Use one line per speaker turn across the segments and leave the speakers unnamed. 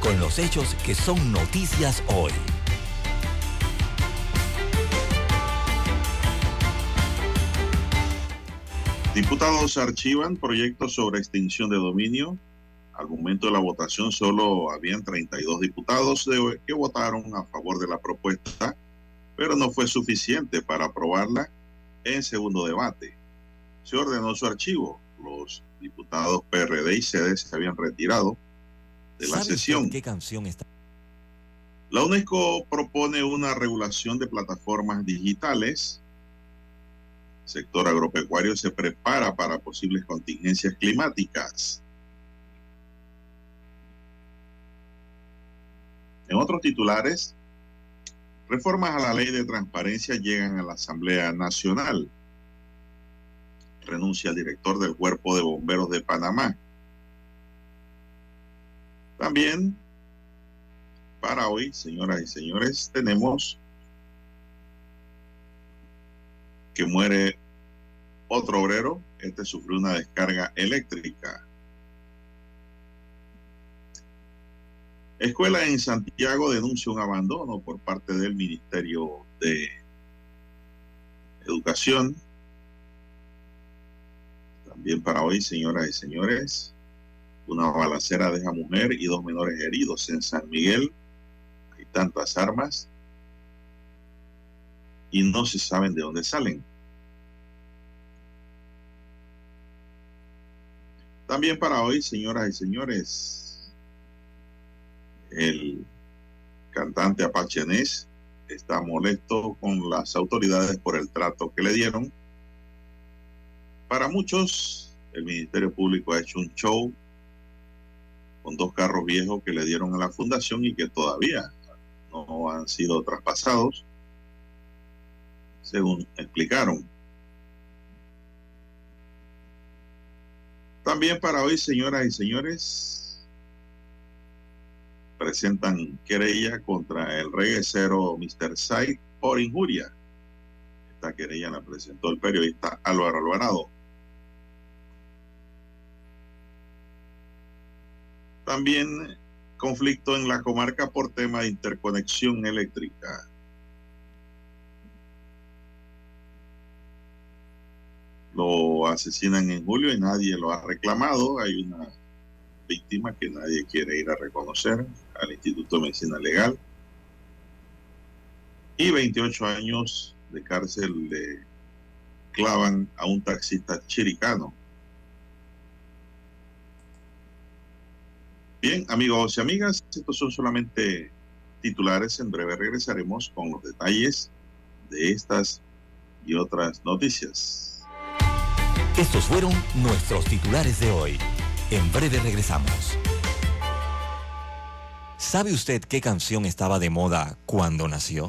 con los hechos que son noticias hoy.
Diputados archivan proyectos sobre extinción de dominio. Al momento de la votación solo habían 32 diputados que votaron a favor de la propuesta, pero no fue suficiente para aprobarla en segundo debate. Se ordenó su archivo. Los diputados PRD y CD se habían retirado de la sesión.
¿Qué canción está?
La UNESCO propone una regulación de plataformas digitales. El sector agropecuario se prepara para posibles contingencias climáticas. En otros titulares, reformas a la ley de transparencia llegan a la Asamblea Nacional renuncia al director del Cuerpo de Bomberos de Panamá. También para hoy, señoras y señores, tenemos que muere otro obrero. Este sufrió una descarga eléctrica. Escuela en Santiago denuncia un abandono por parte del Ministerio de Educación. También para hoy, señoras y señores, una balacera deja mujer y dos menores heridos en San Miguel. Hay tantas armas y no se saben de dónde salen. También para hoy, señoras y señores, el cantante Apache Ness está molesto con las autoridades por el trato que le dieron para muchos, el Ministerio Público ha hecho un show con dos carros viejos que le dieron a la fundación y que todavía no han sido traspasados, según explicaron. También para hoy, señoras y señores, presentan querella contra el reguecero Mr. Said por injuria. Esta querella la presentó el periodista Álvaro Alvarado. También conflicto en la comarca por tema de interconexión eléctrica. Lo asesinan en julio y nadie lo ha reclamado. Hay una víctima que nadie quiere ir a reconocer al Instituto de Medicina Legal. Y 28 años de cárcel le clavan a un taxista chiricano Bien, amigos y amigas, estos son solamente titulares. En breve regresaremos con los detalles de estas y otras noticias.
Estos fueron nuestros titulares de hoy. En breve regresamos. ¿Sabe usted qué canción estaba de moda cuando nació?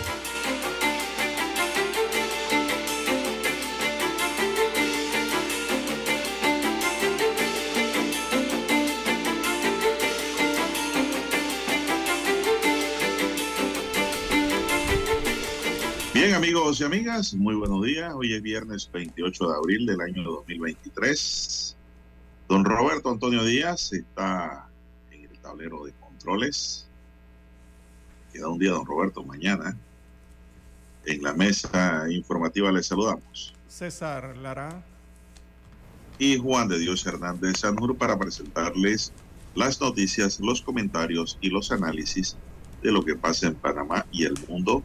Amigos y amigas, muy buenos días. Hoy es viernes 28 de abril del año 2023. Don Roberto Antonio Díaz está en el tablero de controles. Queda un día, don Roberto, mañana. En la mesa informativa les saludamos.
César Lara.
Y Juan de Dios Hernández Sanur para presentarles las noticias, los comentarios y los análisis de lo que pasa en Panamá y el mundo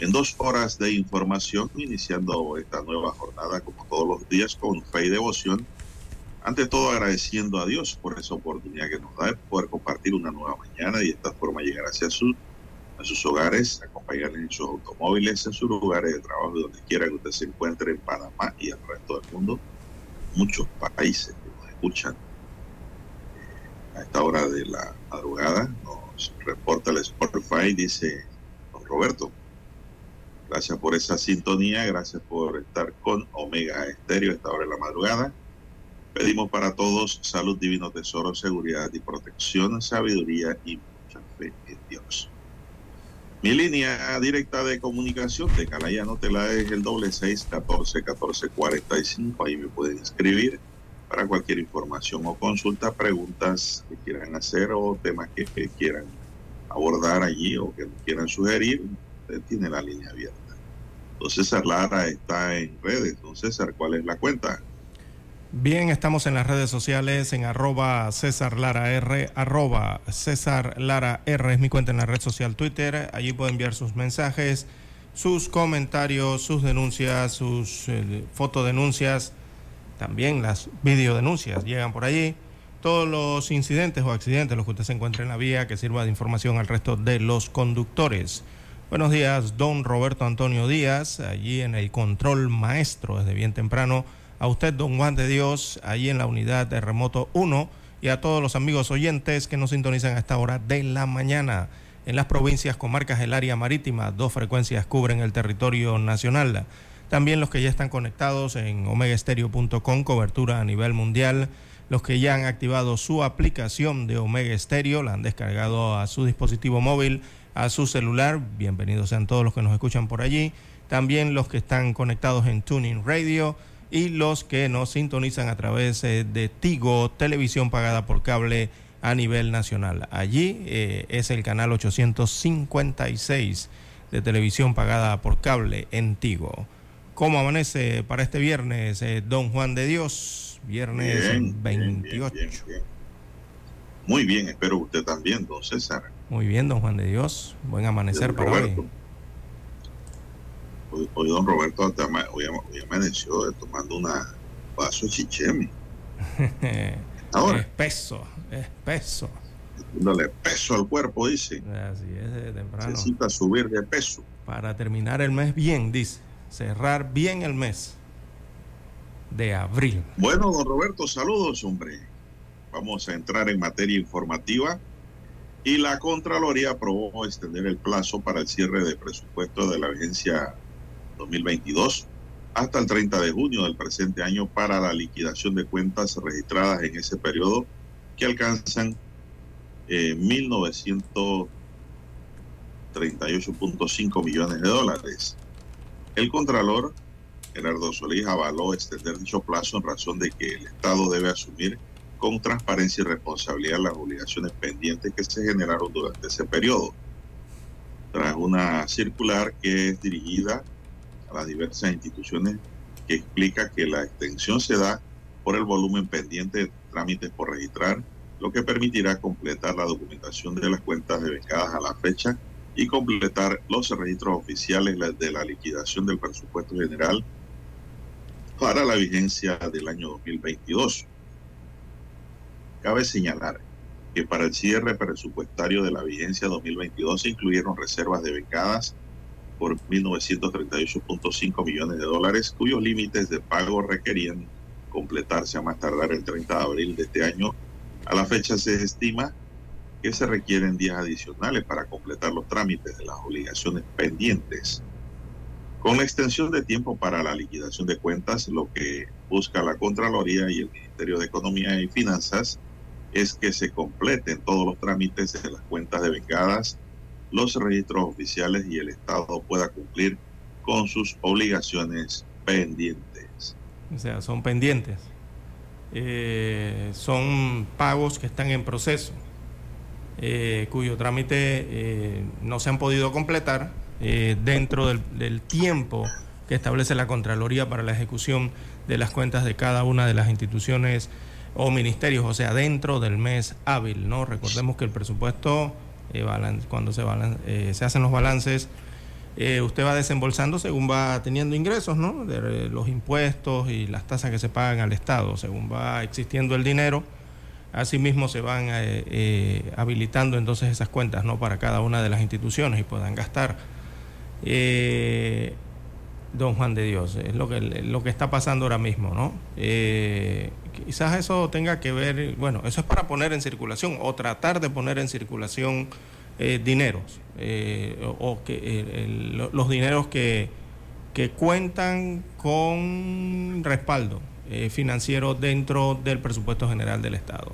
en dos horas de información, iniciando esta nueva jornada como todos los días con fe y devoción. Ante todo agradeciendo a Dios por esa oportunidad que nos da de poder compartir una nueva mañana y de esta forma llegar hacia su, a sus hogares, acompañarles en sus automóviles, en sus lugares de trabajo, donde quiera que usted se encuentre en Panamá y el resto del mundo. Muchos países que nos escuchan a esta hora de la madrugada. Nos reporta el Spotify, dice don Roberto. Gracias por esa sintonía, gracias por estar con Omega Estéreo esta hora de la madrugada. Pedimos para todos salud, divino tesoro, seguridad y protección, sabiduría y mucha fe en Dios. Mi línea directa de comunicación de Calaya no te la es el doble seis catorce catorce cuarenta y cinco. Ahí me pueden escribir para cualquier información o consulta, preguntas que quieran hacer o temas que, que quieran abordar allí o que quieran sugerir. Tiene la línea abierta. Don César Lara está en redes. Don César, ¿cuál es la cuenta?
Bien, estamos en las redes sociales en arroba César Lara R, arroba César Lara R es mi cuenta en la red social Twitter. Allí puede enviar sus mensajes, sus comentarios, sus denuncias, sus eh, fotodenuncias, también las videodenuncias llegan por allí. Todos los incidentes o accidentes, los que usted se encuentre en la vía, que sirva de información al resto de los conductores. Buenos días, don Roberto Antonio Díaz, allí en el control maestro desde bien temprano a usted, don Juan de Dios, ahí en la unidad de remoto 1 y a todos los amigos oyentes que nos sintonizan a esta hora de la mañana. En las provincias, comarcas, el área marítima, dos frecuencias cubren el territorio nacional. También los que ya están conectados en omegaestereo.com, cobertura a nivel mundial. Los que ya han activado su aplicación de Omega Stereo, la han descargado a su dispositivo móvil, a su celular. Bienvenidos sean todos los que nos escuchan por allí. También los que están conectados en Tuning Radio y los que nos sintonizan a través eh, de Tigo, televisión pagada por cable a nivel nacional. Allí eh, es el canal 856 de televisión pagada por cable en Tigo. ¿Cómo amanece para este viernes, eh, don Juan de Dios? Viernes
Bien,
28.
bien, bien, bien. Muy bien, espero usted también, don César.
Muy bien, don Juan de Dios. Buen amanecer
Don
para
Roberto.
hoy.
Hoy, don Roberto hoy, hoy amaneció tomando una vaso de chichemi. Ahora,
Espeso, espeso.
dándole peso al cuerpo, dice.
Así es, de temprano.
Necesita subir de peso.
Para terminar el mes bien, dice. Cerrar bien el mes de abril.
Bueno, don Roberto, saludos, hombre. Vamos a entrar en materia informativa. Y la Contraloría aprobó extender el plazo para el cierre de presupuesto de la vigencia 2022 hasta el 30 de junio del presente año para la liquidación de cuentas registradas en ese periodo que alcanzan eh, 1.938.5 millones de dólares. El Contralor Gerardo Solís avaló extender dicho plazo en razón de que el Estado debe asumir con transparencia y responsabilidad las obligaciones pendientes que se generaron durante ese periodo. Tras una circular que es dirigida a las diversas instituciones que explica que la extensión se da por el volumen pendiente de trámites por registrar, lo que permitirá completar la documentación de las cuentas devengadas a la fecha y completar los registros oficiales de la liquidación del presupuesto general para la vigencia del año 2022. Cabe señalar que para el cierre presupuestario de la vigencia 2022 se incluyeron reservas devengadas por 1.938.5 millones de dólares, cuyos límites de pago requerían completarse a más tardar el 30 de abril de este año. A la fecha se estima que se requieren días adicionales para completar los trámites de las obligaciones pendientes. Con la extensión de tiempo para la liquidación de cuentas, lo que busca la Contraloría y el Ministerio de Economía y Finanzas es que se completen todos los trámites de las cuentas devengadas, los registros oficiales y el Estado pueda cumplir con sus obligaciones pendientes.
O sea, son pendientes. Eh, son pagos que están en proceso, eh, cuyo trámite eh, no se han podido completar dentro del, del tiempo que establece la Contraloría para la ejecución de las cuentas de cada una de las instituciones o ministerios, o sea, dentro del mes hábil, ¿no? Recordemos que el presupuesto, eh, cuando se, eh, se hacen los balances, eh, usted va desembolsando según va teniendo ingresos, ¿no? De los impuestos y las tasas que se pagan al Estado, según va existiendo el dinero, asimismo se van habilitando entonces esas cuentas, ¿no? Para cada una de las instituciones y puedan gastar don Juan de Dios. Es lo que, lo que está pasando ahora mismo, ¿no? Eh, quizás eso tenga que ver, bueno, eso es para poner en circulación o tratar de poner en circulación eh, dineros eh, o, que los dineros que, que cuentan con respaldo financiero dentro del presupuesto general del Estado.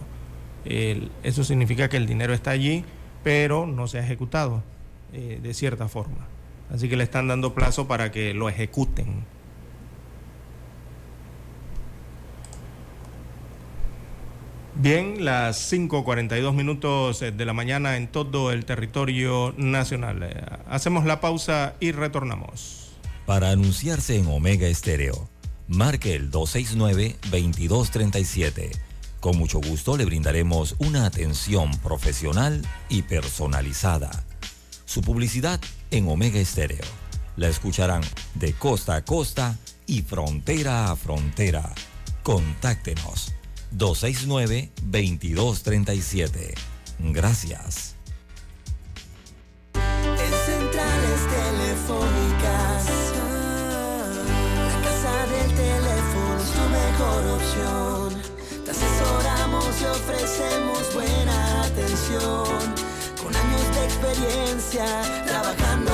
eso significa que el dinero está allí, pero no se ha ejecutado de cierta forma. Así que le están dando plazo para que lo ejecuten. Bien, las 5.42 minutos eh, de la mañana en todo el territorio nacional. Eh, hacemos la pausa y retornamos.
Para anunciarse en Omega Estéreo, marque el 269-2237. Con mucho gusto le brindaremos una atención profesional y personalizada. Su publicidad en Omega Estéreo. La escucharán de costa a costa y frontera a frontera. Contáctenos 269-2237. Gracias.
En centrales telefónicas, la casa del teléfono es tu mejor opción. Te asesoramos y ofrecemos buena atención años de experiencia trabajando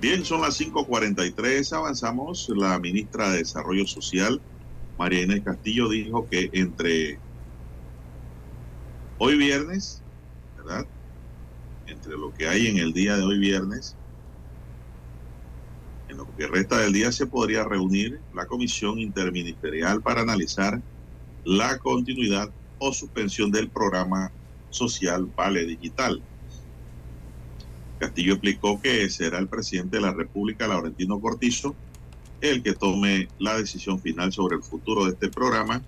Bien, son las 5.43, avanzamos. La ministra de Desarrollo Social, María Inés Castillo, dijo que entre hoy viernes, ¿verdad? Entre lo que hay en el día de hoy viernes, en lo que resta del día se podría reunir la comisión interministerial para analizar la continuidad o suspensión del programa social Vale Digital. Castillo explicó que será el presidente de la República, Laurentino Cortizo, el que tome la decisión final sobre el futuro de este programa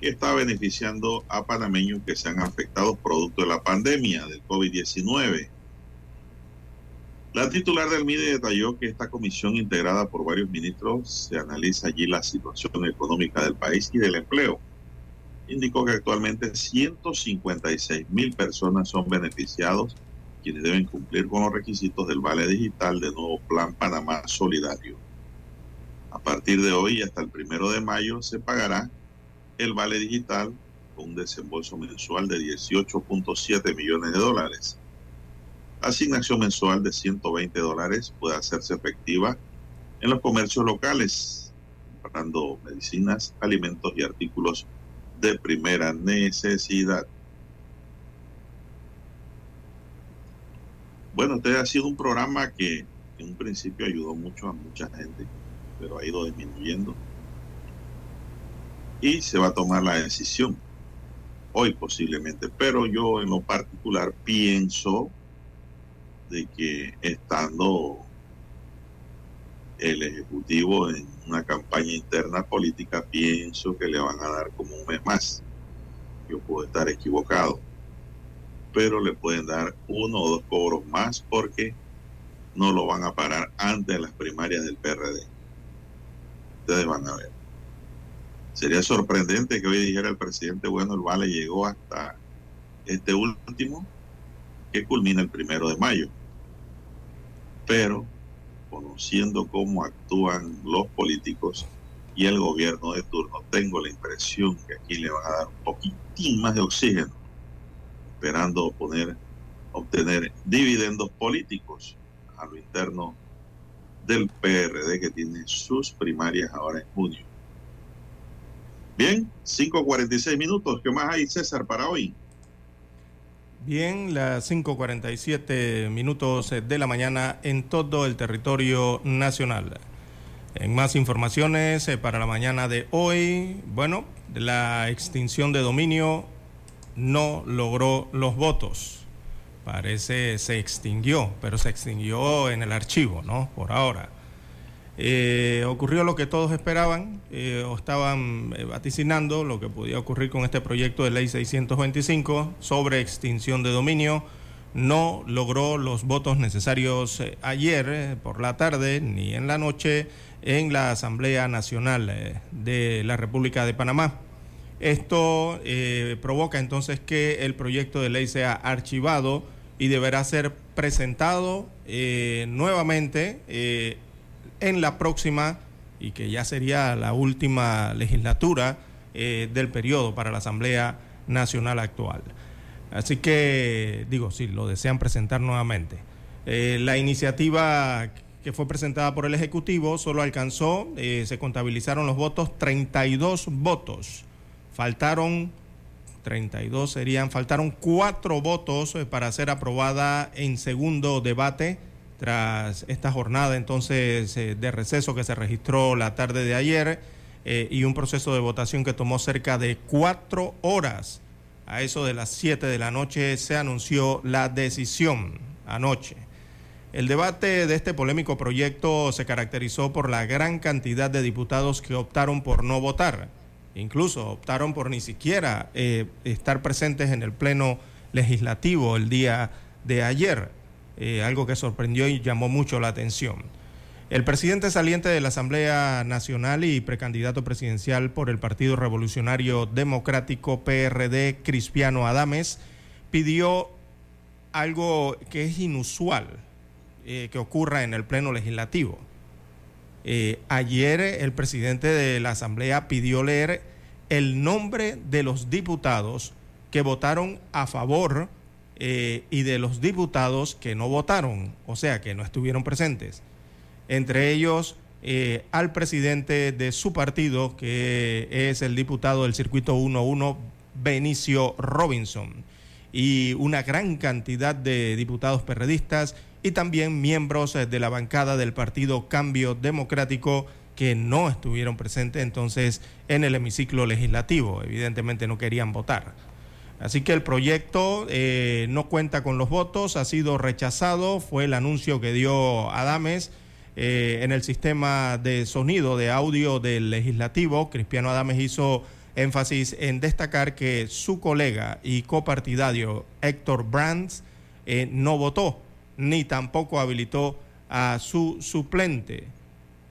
que está beneficiando a panameños que se han afectado producto de la pandemia del COVID-19. La titular del MIDE detalló que esta comisión integrada por varios ministros se analiza allí la situación económica del país y del empleo. Indicó que actualmente 156 mil personas son beneficiados quienes deben cumplir con los requisitos del Vale Digital del nuevo Plan Panamá Solidario. A partir de hoy hasta el primero de mayo se pagará el Vale Digital con un desembolso mensual de 18.7 millones de dólares. La asignación mensual de 120 dólares puede hacerse efectiva en los comercios locales, comprando medicinas, alimentos y artículos de primera necesidad. Bueno, este ha sido un programa que en un principio ayudó mucho a mucha gente, pero ha ido disminuyendo. Y se va a tomar la decisión hoy posiblemente, pero yo en lo particular pienso de que estando el Ejecutivo en una campaña interna política, pienso que le van a dar como un mes más. Yo puedo estar equivocado pero le pueden dar uno o dos cobros más porque no lo van a parar antes de las primarias del PRD. Ustedes van a ver. Sería sorprendente que hoy dijera el presidente, bueno, el vale llegó hasta este último, que culmina el primero de mayo. Pero, conociendo cómo actúan los políticos y el gobierno de turno, tengo la impresión que aquí le van a dar un poquitín más de oxígeno, esperando poner, obtener dividendos políticos a lo interno del PRD que tiene sus primarias ahora en junio. Bien, 5.46 minutos. ¿Qué más hay, César, para hoy?
Bien, las 5.47 minutos de la mañana en todo el territorio nacional. En más informaciones eh, para la mañana de hoy, bueno, la extinción de dominio no logró los votos. Parece se extinguió, pero se extinguió en el archivo, ¿no? Por ahora. Eh, ocurrió lo que todos esperaban eh, o estaban eh, vaticinando lo que podía ocurrir con este proyecto de ley 625 sobre extinción de dominio. No logró los votos necesarios ayer por la tarde ni en la noche en la Asamblea Nacional de la República de Panamá. Esto provoca entonces que el proyecto de ley sea archivado y deberá ser presentado nuevamente en la próxima, y que ya sería la última legislatura eh, del periodo para la Asamblea Nacional actual. Así que, digo, si lo desean presentar nuevamente. Eh, la iniciativa que fue presentada por el Ejecutivo solo alcanzó, eh, se contabilizaron los votos, 32 votos. Faltaron 32 serían, faltaron cuatro votos para ser aprobada en segundo debate tras esta jornada entonces eh, de receso que se registró la tarde de ayer eh, y un proceso de votación que tomó cerca de cuatro horas. A eso de las siete de la noche se anunció la decisión anoche. El debate de este polémico proyecto se caracterizó por la gran cantidad de diputados que optaron por no votar. Incluso optaron por ni siquiera eh, estar presentes en el Pleno Legislativo el día de ayer. Eh, algo que sorprendió y llamó mucho la atención. El presidente saliente de la Asamblea Nacional y precandidato presidencial por el Partido Revolucionario Democrático PRD, Cristiano Adames, pidió algo que es inusual eh, que ocurra en el Pleno Legislativo. Eh, ayer el presidente de la Asamblea pidió leer el nombre de los diputados que votaron a favor eh, y de los diputados que no votaron, o sea, que no estuvieron presentes. Entre ellos, eh, al presidente de su partido, que es el diputado del Circuito 11, Benicio Robinson, y una gran cantidad de diputados perredistas y también miembros de la bancada del partido Cambio Democrático que no estuvieron presentes entonces en el hemiciclo legislativo. Evidentemente no querían votar. Así que el proyecto eh, no cuenta con los votos, ha sido rechazado, fue el anuncio que dio Adames eh, en el sistema de sonido de audio del legislativo. Cristiano Adames hizo énfasis en destacar que su colega y copartidario Héctor Brands eh, no votó, ni tampoco habilitó a su suplente.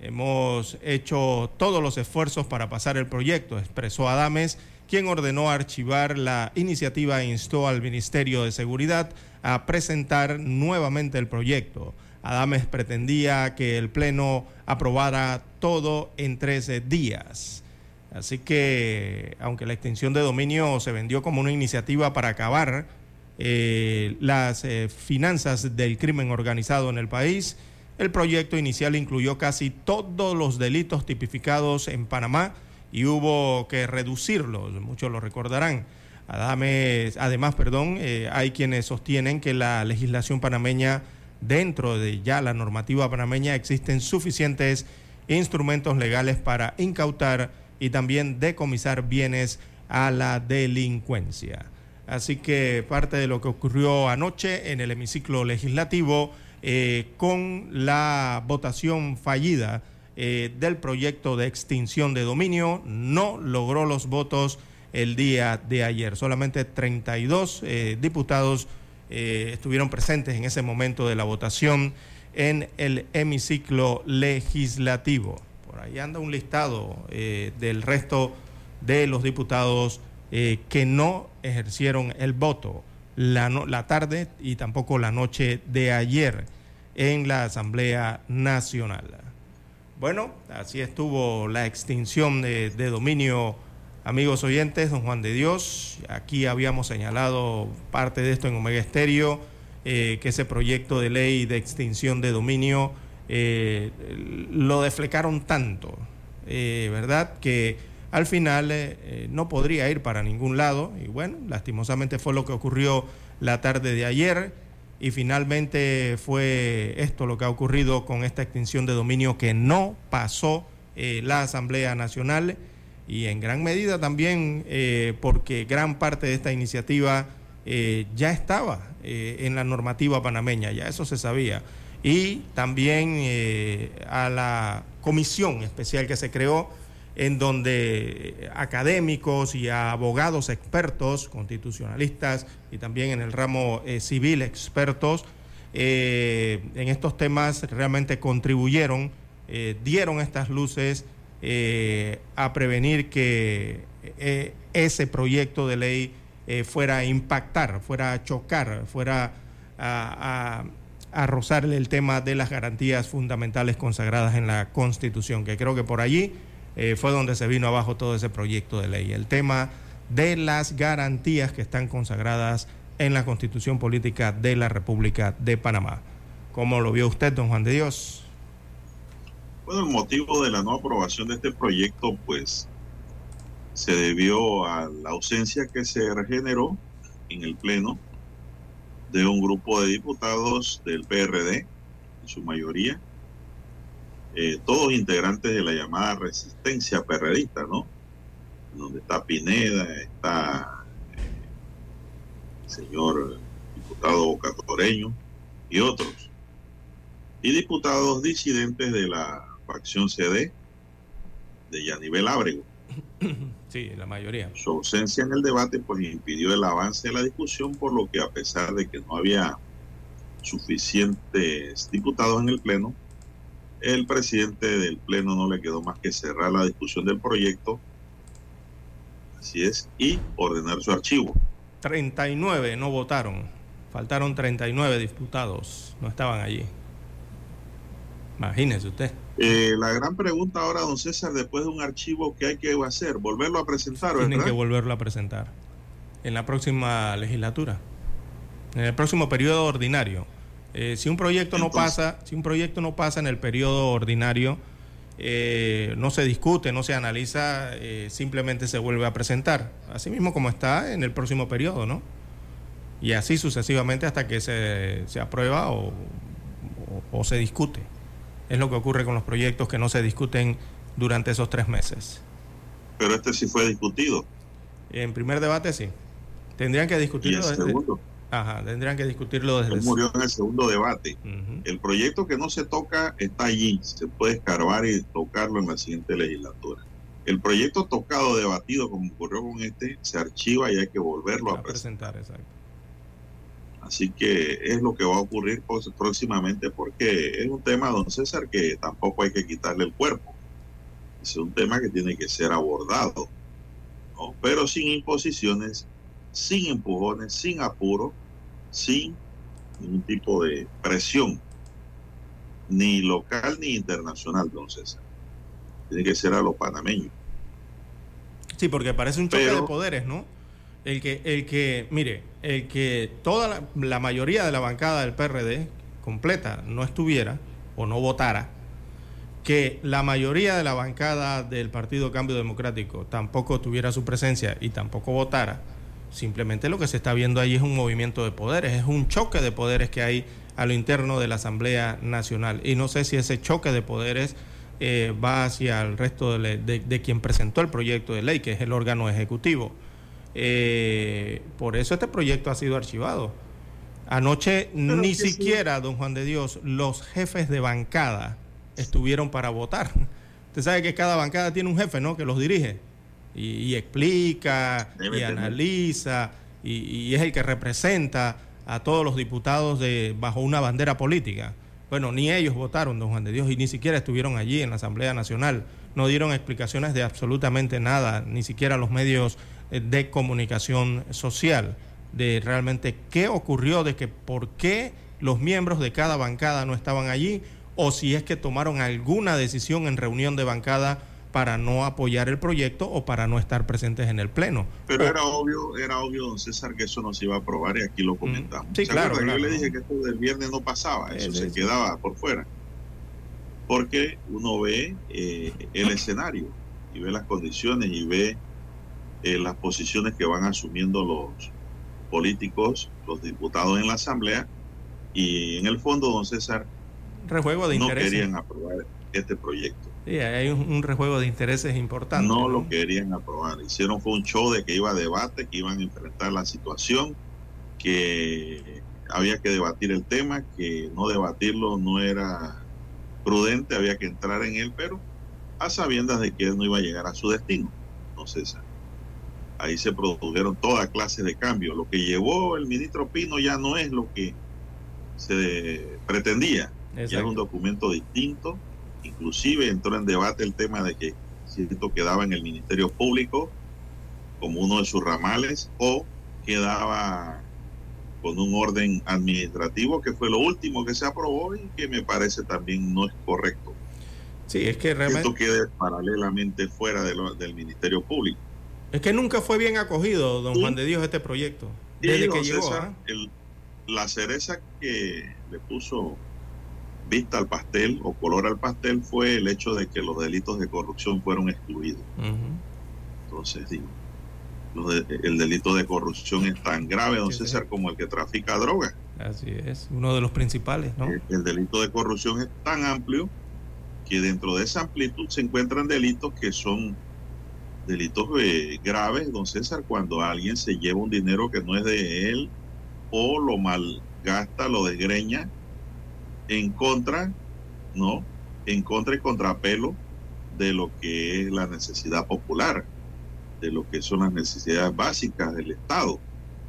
Hemos hecho todos los esfuerzos para pasar el proyecto, expresó Adames quien ordenó archivar la iniciativa e instó al Ministerio de Seguridad a presentar nuevamente el proyecto. Adames pretendía que el Pleno aprobara todo en 13 días. Así que, aunque la extinción de dominio se vendió como una iniciativa para acabar eh, las eh, finanzas del crimen organizado en el país, el proyecto inicial incluyó casi todos los delitos tipificados en Panamá, y hubo que reducirlos, muchos lo recordarán. además, perdón, eh, hay quienes sostienen que la legislación panameña, dentro de ya la normativa panameña, existen suficientes instrumentos legales para incautar y también decomisar bienes a la delincuencia. Así que parte de lo que ocurrió anoche en el hemiciclo legislativo eh, con la votación fallida eh, del proyecto de extinción de dominio no logró los votos el día de ayer. Solamente 32 eh, diputados estuvieron presentes en ese momento de la votación en el hemiciclo legislativo. por ahí anda un listado del resto de los diputados eh, que no ejercieron el voto la, la tarde y tampoco la noche de ayer en la Asamblea Nacional. Bueno, así estuvo la extinción de, dominio, amigos oyentes, don Juan de Dios. Aquí habíamos señalado parte de esto en Omega Estéreo, eh, que ese proyecto de ley de extinción de dominio eh, lo deflecaron tanto, ¿verdad? Que al final no podría ir para ningún lado. Y bueno, lastimosamente fue lo que ocurrió la tarde de ayer y finalmente fue esto lo que ha ocurrido con esta extinción de dominio que no pasó eh, la Asamblea Nacional y en gran medida también eh, porque gran parte de esta iniciativa eh, ya estaba en la normativa panameña, ya eso se sabía. Y también a la comisión especial que se creó en donde académicos y abogados expertos, constitucionalistas y también en el ramo eh, civil expertos, eh, en estos temas realmente contribuyeron, eh, dieron estas luces a prevenir que ese proyecto de ley fuera a impactar, fuera a chocar, fuera a, a, a rozarle el tema de las garantías fundamentales consagradas en la Constitución, que creo que por allí eh, fue donde se vino abajo todo ese proyecto de ley. El tema de las garantías que están consagradas en la Constitución Política de la República de Panamá. ¿Cómo lo vio usted, don Juan de Dios?
Bueno, el motivo de la no aprobación de este proyecto, pues, se debió a la ausencia que se generó en el Pleno de un grupo de diputados del PRD, en su mayoría, eh, todos integrantes de la llamada resistencia perredista, ¿no? Donde está Pineda, está eh, el señor diputado Bocatoreño y otros. Y diputados disidentes de la facción CD de Yanivel Ábrego.
Sí, la mayoría.
Su ausencia en el debate pues impidió el avance de la discusión, por lo que a pesar de que no había suficientes diputados en el Pleno, el presidente del Pleno no le quedó más que cerrar la discusión del proyecto, así es, y ordenar su archivo.
39 no votaron, faltaron 39 diputados, no estaban allí. Imagínese usted.
Eh, la gran pregunta ahora, don César, después de un archivo, ¿qué hay que hacer? ¿Volverlo a presentar?
Tienen que volverlo a presentar en la próxima legislatura, en el próximo periodo ordinario. Eh, si un proyecto no pasa, si un proyecto no pasa en el periodo ordinario, eh, no se discute, no se analiza, eh, simplemente se vuelve a presentar, así mismo como está en el próximo periodo, ¿no? Y así sucesivamente hasta que se, se aprueba o, o, se discute. Es lo que ocurre con los proyectos que no se discuten durante esos tres meses.
Pero este sí fue discutido.
En primer debate sí. Tendrían que discutirlo.
segundo?
Ajá, tendrían que discutirlo desde...
Él murió en el segundo debate. El proyecto que no se toca está allí, se puede escarbar y tocarlo en la siguiente legislatura. El proyecto tocado, debatido, como ocurrió con este, se archiva y hay que volverlo a, presentar. exacto. Así que es lo que va a ocurrir próximamente porque es un tema, don César, que tampoco hay que quitarle el cuerpo. Es un tema que tiene que ser abordado, pero sin imposiciones, sin empujones, sin apuro, sin ningún tipo de presión, ni local ni internacional, entonces. Tiene que ser a los panameños.
Sí, porque parece un choque de poderes, ¿no? El que, el que, mire, el que toda la, mayoría de la bancada del PRD completa no estuviera o no votara, que la mayoría de la bancada del Partido Cambio Democrático tampoco tuviera su presencia y tampoco votara, Simplemente lo que se está viendo ahí es un movimiento de poderes, es un choque de poderes que hay a lo interno de la Asamblea Nacional. Y no sé si ese choque de poderes eh, va hacia el resto de, quien presentó el proyecto de ley, que es el órgano ejecutivo. Eh, por eso este proyecto ha sido archivado. Anoche ni siquiera, don Juan de Dios, los jefes de bancada estuvieron para votar. Usted sabe que cada bancada tiene un jefe, ¿no? Que los dirige y, explica y analiza y, es el que representa a todos los diputados de, bajo una bandera política. Bueno, ni ellos votaron, don Juan de Dios, y ni siquiera estuvieron allí en la Asamblea Nacional. No dieron explicaciones de absolutamente nada, ni siquiera los medios eh, de comunicación social, de realmente qué ocurrió, de que por qué los miembros de cada bancada no estaban allí, o si es que tomaron alguna decisión en reunión de bancada para no apoyar el proyecto o para no estar presentes en el pleno.
Pero era obvio, era obvio, don César, que eso no se iba a aprobar y aquí lo comentamos.
Sí, claro,
Yo
claro.
le dije que esto del viernes no pasaba, eso se quedaba por fuera. Porque uno ve eh, el escenario y ve las condiciones y ve eh, las posiciones que van asumiendo los políticos, los diputados en la Asamblea y en el fondo, don César,
Rejuego de
no
intereses.
querían aprobar este proyecto.
Sí, hay un, un rejuego de intereses importante.
no lo querían aprobar. Hicieron fue un show de que iba a debate, que iban a enfrentar la situación, que había que debatir el tema, que no debatirlo no era prudente, había que entrar en él, pero a sabiendas de que él no iba a llegar a su destino. No César. Ahí se produjeron toda clase de cambios. Lo que llevó el ministro Pino ya no es lo que se pretendía. Ya es un
Exacto.
documento distinto. Inclusive entró en debate el tema de que si esto quedaba en el Ministerio Público como uno de sus ramales o quedaba con un orden administrativo que fue lo último que se aprobó y que me parece también no es correcto.
Sí, es que realmente
esto quede paralelamente fuera de lo- del Ministerio Público.
es que nunca fue bien acogido, don
Sí.
Juan de Dios, este proyecto. Desde que llegó.
César,
¿ah?
el- la cereza que le puso vista al pastel o color al pastel fue el hecho de que los delitos de corrupción fueron excluidos. Entonces, digo, de- el delito de corrupción es tan grave, don. César, como el que trafica droga.
Así es, uno de los principales, ¿no?
El, el delito de corrupción es tan amplio que dentro de esa amplitud se encuentran delitos que son delitos eh, graves, don César, cuando alguien se lleva un dinero que no es de él o lo malgasta, lo desgreña en contra, ¿no? En contra y contrapelo de lo que es la necesidad popular, de lo que son las necesidades básicas del Estado.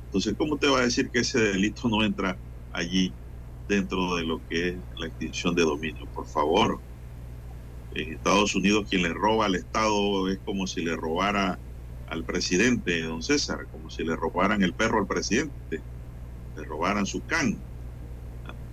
Entonces, ¿cómo te va a decir que ese delito no entra allí dentro de lo que es la extinción de dominio? Por favor. En Estados Unidos quien le roba al Estado es como si le robara al presidente, don César, como si le robaran el perro al presidente, le robaran su can,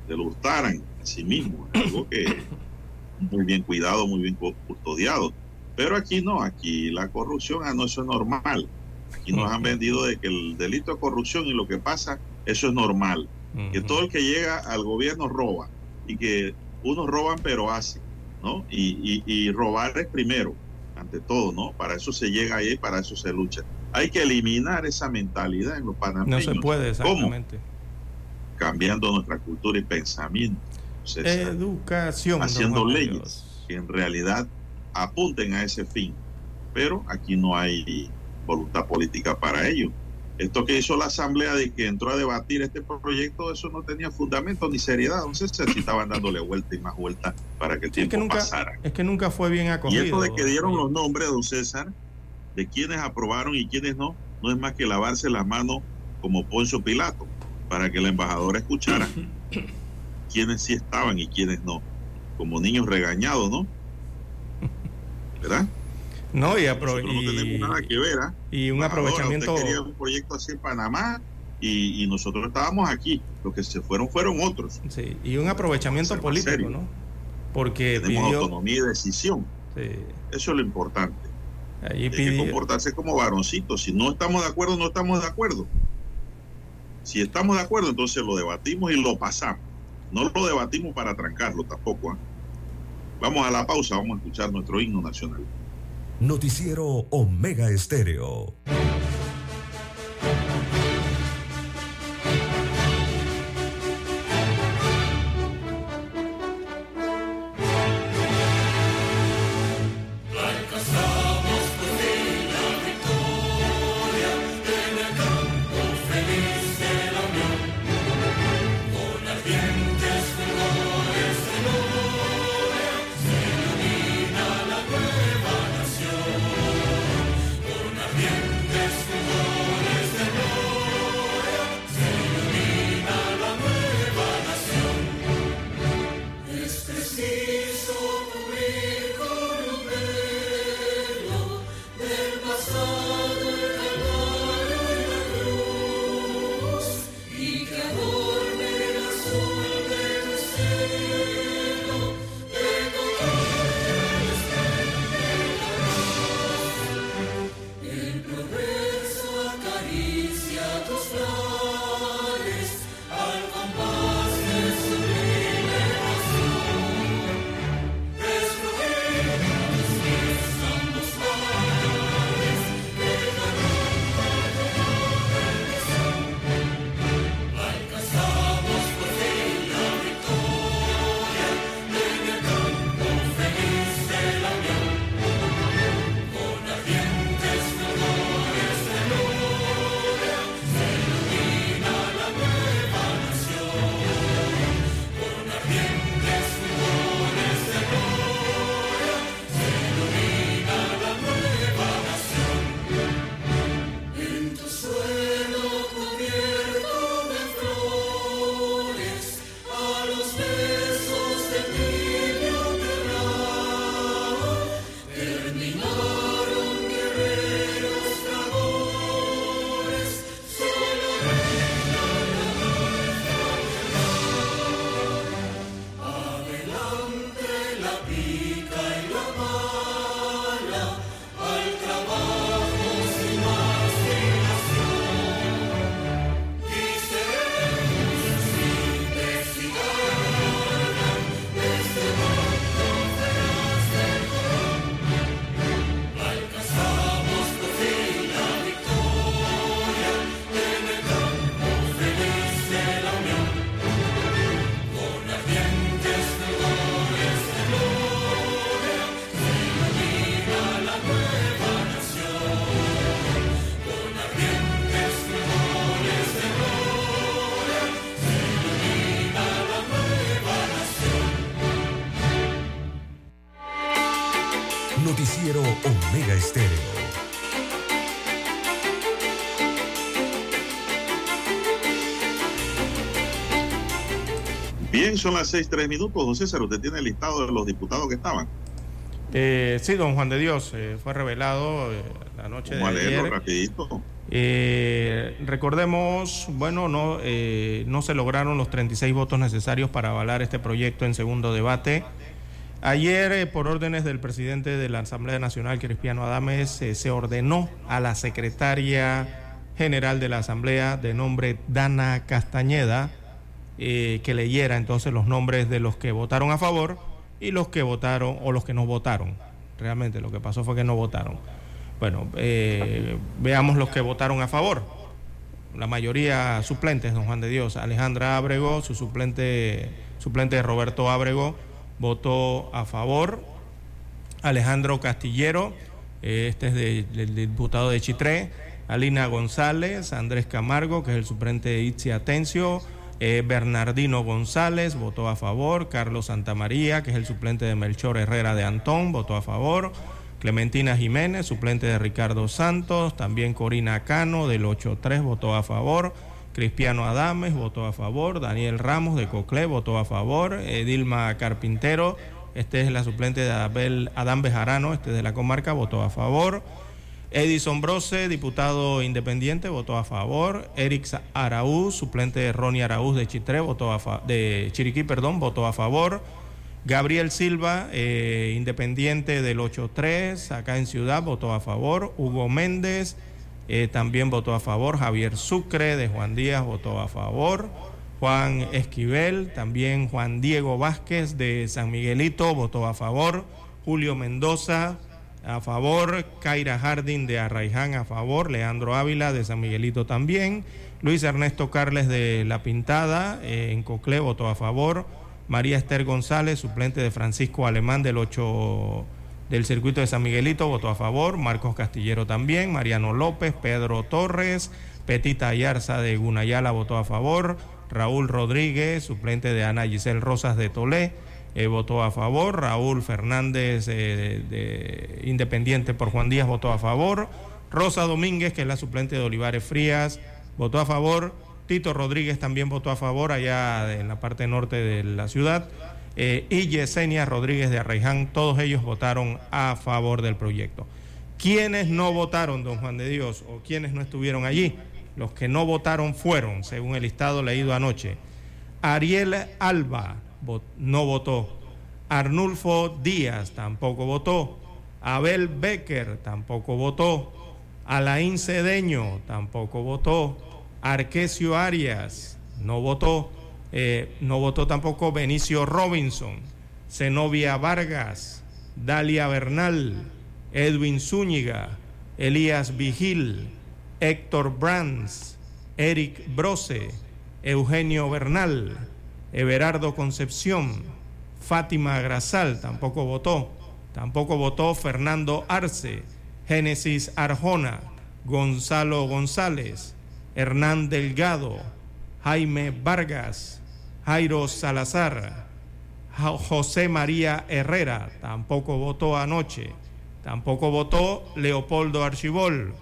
le lo hurtaran sí mismo, algo que muy bien cuidado, muy bien cu- custodiado. Pero aquí no, aquí la corrupción, ah, no, eso es normal. Aquí nos han vendido de que el delito de corrupción y lo que pasa, eso es normal. Que todo el que llega al gobierno roba y que unos roban pero hacen, ¿no? Y, y, y robar es primero, ante todo, ¿no? Para eso se llega ahí, para eso se lucha. Hay que eliminar esa mentalidad en los
No
panameños.
se puede,
¿Cómo?
exactamente.
Cambiando nuestra cultura y pensamiento. César,
Educación. don
haciendo leyes que en realidad apunten a ese fin. Pero aquí no hay voluntad política para ello. Esto que hizo la Asamblea de que entró a debatir este proyecto, eso no tenía fundamento ni seriedad. Entonces, si estaban dándole vuelta y más vuelta para que el
Es
tiempo
que, nunca,
pasara.
es que nunca fue bien
Y
acogido.
esto de que dieron los nombres, don César, de quienes aprobaron y quienes no, no es más que lavarse las manos como Poncio Pilato, para que el embajador escuchara quiénes sí estaban y quiénes no, como niños regañados, ¿no? ¿Verdad?
No, y, apro-
no tenemos nada que ver, ¿ah?
y un aprovechamiento.
Usted quería un proyecto así en Panamá y, y nosotros estábamos aquí. Los que se fueron fueron otros.
Sí, y un aprovechamiento político,
serio.
¿no? Porque
Tenemos
pidió.
autonomía y decisión.
sí,
Eso es lo importante.
ahí
Hay que comportarse como varoncitos. Si no estamos de acuerdo, no estamos de acuerdo. Si estamos de acuerdo, entonces lo debatimos y lo pasamos. No lo debatimos para trancarlo tampoco. ¿ah? Vamos a la pausa, vamos a escuchar nuestro himno nacional.
Noticiero Omega Estéreo.
Bien, son las seis, tres minutos. Don César, usted tiene el listado de los diputados que estaban.
Eh, sí, don Juan de Dios, eh, fue revelado eh, la noche
Vamos a
de
leerlo
ayer.
rapidito.
Eh, recordemos, bueno, no, eh, no se lograron los 36 votos necesarios para avalar este proyecto en segundo debate. Ayer, por órdenes del presidente de la Asamblea Nacional, Cristiano Adames, se ordenó a la secretaria general de la Asamblea, de nombre Dana Castañeda, eh, que leyera entonces los nombres de los que votaron a favor y los que votaron o los que no votaron. Realmente lo que pasó fue que no votaron. Bueno, eh, veamos los que votaron a favor. La mayoría suplentes, don Juan de Dios. Alejandra Ábrego, su suplente, suplente Roberto Ábrego, votó a favor. Alejandro Castillero, eh, este es de- del diputado de Chitré. Alina González, Andrés Camargo, que es el suplente de Itzi Atencio. Eh, Bernardino González votó a favor. Carlos Santamaría, que es el suplente de Melchor Herrera de Antón, votó a favor. Clementina Jiménez, suplente de Ricardo Santos, también Corina Cano del 8-3 votó a favor, Cristiano Adames votó a favor, Daniel Ramos de Coclé votó a favor, Dilma Carpintero, este es la suplente de Abel Adán Bejarano, este de la comarca, votó a favor. Edison Brose, diputado independiente, votó a favor. Eric Araúz, suplente de Ronnie Araúz de Chitré, votó a de Chiriquí, perdón, votó a favor. Gabriel Silva, eh, independiente del 8-3, acá en Ciudad, votó a favor. Hugo Méndez eh, también votó a favor. Javier Sucre de Juan Díaz votó a favor. Juan Esquivel, también Juan Diego Vázquez de San Miguelito votó a favor. Julio Mendoza a favor. Kaira Jardín de Arraiján a favor. Leandro Ávila de San Miguelito también. Luis Ernesto Carles de La Pintada eh, en Coclé votó a favor. María Esther González, suplente de Francisco Alemán del 8 del circuito de San Miguelito, votó a favor. Marcos Castillero también. Mariano López, Pedro Torres, Petita Ayarza de Gunayala votó a favor. Raúl Rodríguez, suplente de Ana Giselle Rosas de Tolé, eh, votó a favor. Raúl Fernández, eh, de, de Independiente por Juan Díaz, votó a favor. Rosa Domínguez, que es la suplente de Olivares Frías, votó a favor. Tito Rodríguez también votó a favor allá en la parte norte de la ciudad. Eh, y Yesenia Rodríguez de Arraiján, todos ellos votaron a favor del proyecto. ¿Quiénes no votaron, don Juan de Dios, o quienes no estuvieron allí? Los que no votaron fueron, según el listado leído anoche. Ariel Alba no votó. Arnulfo Díaz tampoco votó. Abel Becker tampoco votó. Alain Cedeño tampoco votó. Arquesio Arias no votó. Eh, no votó tampoco Benicio Robinson. Zenobia Vargas. Dalia Bernal. Edwin Zúñiga. Elías Vigil. Héctor Brands. Eric Brose. Eugenio Bernal. Everardo Concepción. Fátima Grasal tampoco votó. Tampoco votó Fernando Arce, Génesis Arjona, Gonzalo González, Hernán Delgado, Jaime Vargas, Jairo Salazar, José María Herrera, tampoco votó anoche. Tampoco votó Leopoldo Archibol,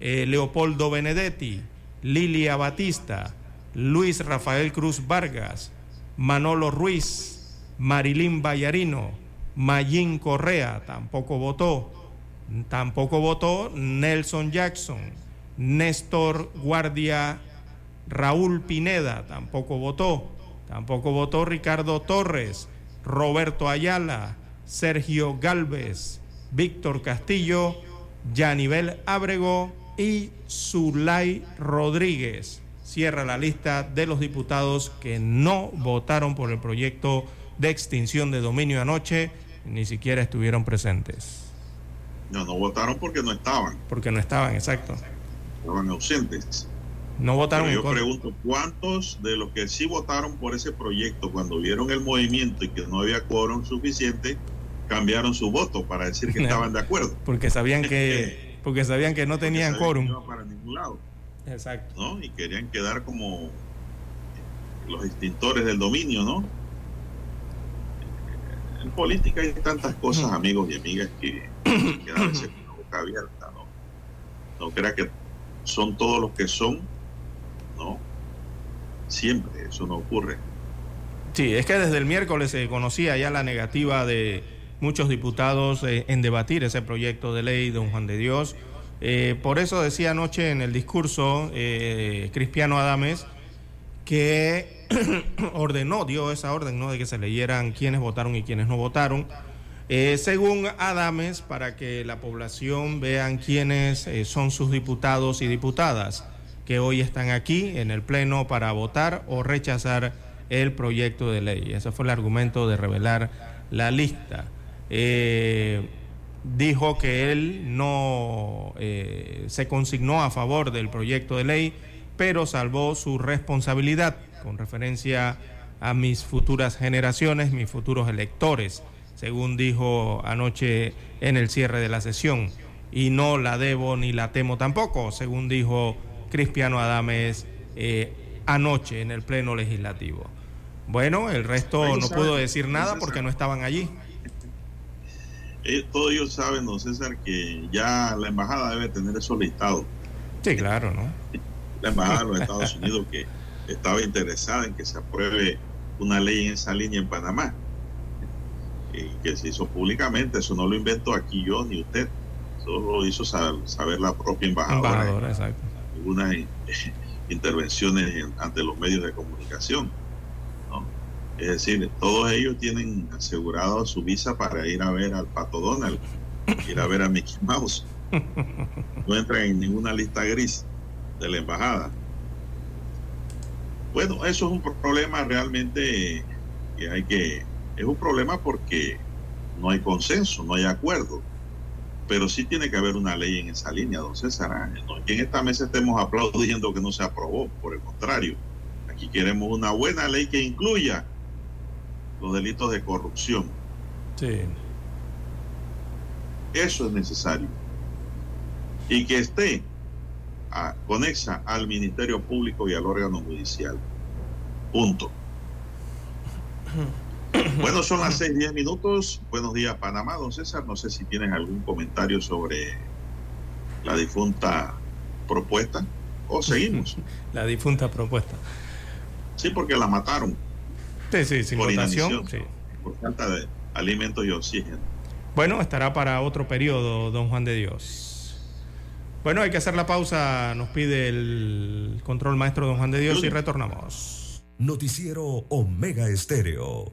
eh, Leopoldo Benedetti, Lilia Batista, Luis Rafael Cruz Vargas, Manolo Ruiz, Marilín Ballarino, Mayín Correa, tampoco votó. Tampoco votó Nelson Jackson, Néstor Guardia, Raúl Pineda, tampoco votó. Tampoco votó Ricardo Torres, Roberto Ayala, Sergio Galvez, Víctor Castillo, Yanivel Ábrego y Zulay Rodríguez. Cierra la lista de los diputados que no votaron por el proyecto de extinción de dominio anoche, ni siquiera estuvieron presentes,
No, no votaron porque no estaban,
porque no estaban, exacto.
estaban ausentes.
No votaron
Pero yo pregunto, ¿cuántos de los que sí votaron por ese proyecto cuando vieron el movimiento y que no había quórum suficiente, cambiaron su voto para decir que
No.
estaban de acuerdo?
Porque sabían que, porque sabían que no tenían quórum.
no para ningún lado,
Exacto.
¿no? Y querían quedar como los extintores del dominio, ¿no? En política hay tantas cosas, amigos y amigas, que, a veces uno boca abierta, ¿no? No crea que son todos los que son, ¿no? Siempre eso no ocurre.
Sí, es que desde el miércoles se conocía ya la negativa de muchos diputados eh, en debatir ese proyecto de ley, don Juan de Dios. Eh, por eso decía anoche en el discurso eh, Cristiano Adames que ordenó, dio esa orden, ¿no? De que se leyeran quiénes votaron y quiénes no votaron. según Adames, para que la población vean quiénes son sus diputados y diputadas que hoy están aquí en el Pleno para votar o rechazar el proyecto de ley. Ese fue el argumento de revelar la lista. Eh, dijo que él no eh, se consignó a favor del proyecto de ley, pero salvó su responsabilidad con referencia a mis futuras generaciones, mis futuros electores, según dijo anoche en el cierre de la sesión. Y no la debo ni la temo tampoco, según dijo Cristiano Adames eh, anoche en el Pleno Legislativo. Bueno, el resto no pudo decir nada porque no estaban allí.
Eh, todos ellos saben, don César, que ya la embajada debe tener eso listado.
Sí, claro, ¿no?
La embajada de los Estados Unidos que estaba interesada en que se apruebe una ley en esa línea en Panamá. Y que se hizo públicamente, eso no lo inventó aquí yo ni usted, eso lo hizo saber, la propia embajadora. embajadora exacto. Algunas intervenciones ante los medios de comunicación. Es decir, todos ellos tienen asegurado su visa para ir a ver al Pato Donald, ir a ver a Mickey Mouse. No entran en ninguna lista gris de la embajada. Bueno, eso es un problema realmente que hay que... Es un problema porque no hay consenso, no hay acuerdo. Pero sí tiene que haber una ley en esa línea, don César. En esta mesa estemos aplaudiendo que no se aprobó, por el contrario. Aquí queremos una buena ley que incluya los delitos de corrupción.
Sí.
Eso es necesario. Y que esté a, conexa al Ministerio Público y al órgano judicial. Punto. Bueno, son las seis, diez minutos. Buenos días, Panamá. Don César, no sé si tienes algún comentario sobre la difunta propuesta o seguimos.
La difunta propuesta.
Sí, porque la mataron.
Sí, sí, sin por Sí.
Por falta de alimentos y oxígeno.
Bueno, estará para otro periodo, don Juan de Dios. Bueno, hay que hacer la pausa, nos pide el control maestro don Juan de Dios y retornamos.
Noticiero Omega Estéreo.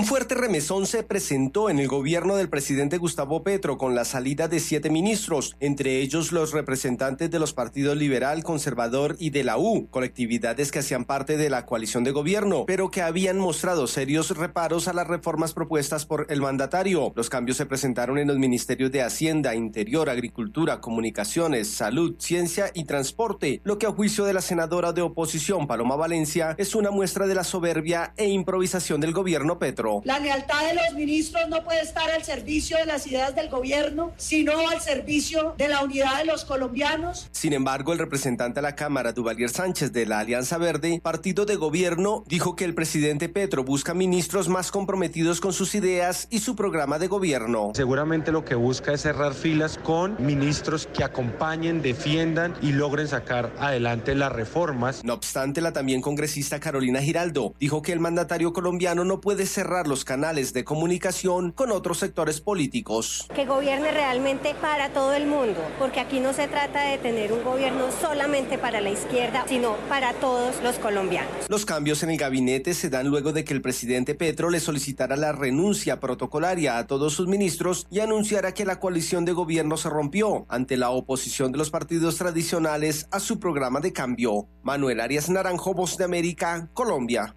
Un fuerte remesón se presentó en el gobierno del presidente Gustavo Petro con la salida de siete ministros, entre ellos los representantes de los partidos liberal, conservador y de la U, colectividades que hacían parte de la coalición de gobierno, pero que habían mostrado serios reparos a las reformas propuestas por el mandatario. Los cambios se presentaron en los ministerios de Hacienda, Interior, Agricultura, Comunicaciones, Salud, Ciencia y Transporte, lo que a juicio de la senadora de oposición Paloma Valencia es una muestra de la soberbia e improvisación del gobierno Petro.
La lealtad de los ministros no puede estar al servicio de las ideas del gobierno, sino al servicio de la unidad de los colombianos.
Sin embargo, el representante a la Cámara, Duvalier Sánchez, de la Alianza Verde, partido de gobierno, dijo que el presidente Petro busca ministros más comprometidos con sus ideas y su programa de gobierno.
Seguramente lo que busca es cerrar filas con ministros que acompañen, defiendan y logren sacar adelante las reformas.
No obstante, la también congresista Carolina Giraldo dijo que el mandatario colombiano no puede cerrar los canales de comunicación con otros sectores políticos.
Que gobierne realmente para todo el mundo, porque aquí no se trata de tener un gobierno solamente para la izquierda, sino para todos los colombianos.
Los cambios en el gabinete se dan luego de que el presidente Petro le solicitara la renuncia protocolaria a todos sus ministros y anunciara que la coalición de gobierno se rompió ante la oposición de los partidos tradicionales a su programa de cambio. Manuel Arias Naranjo, Voz de América, Colombia.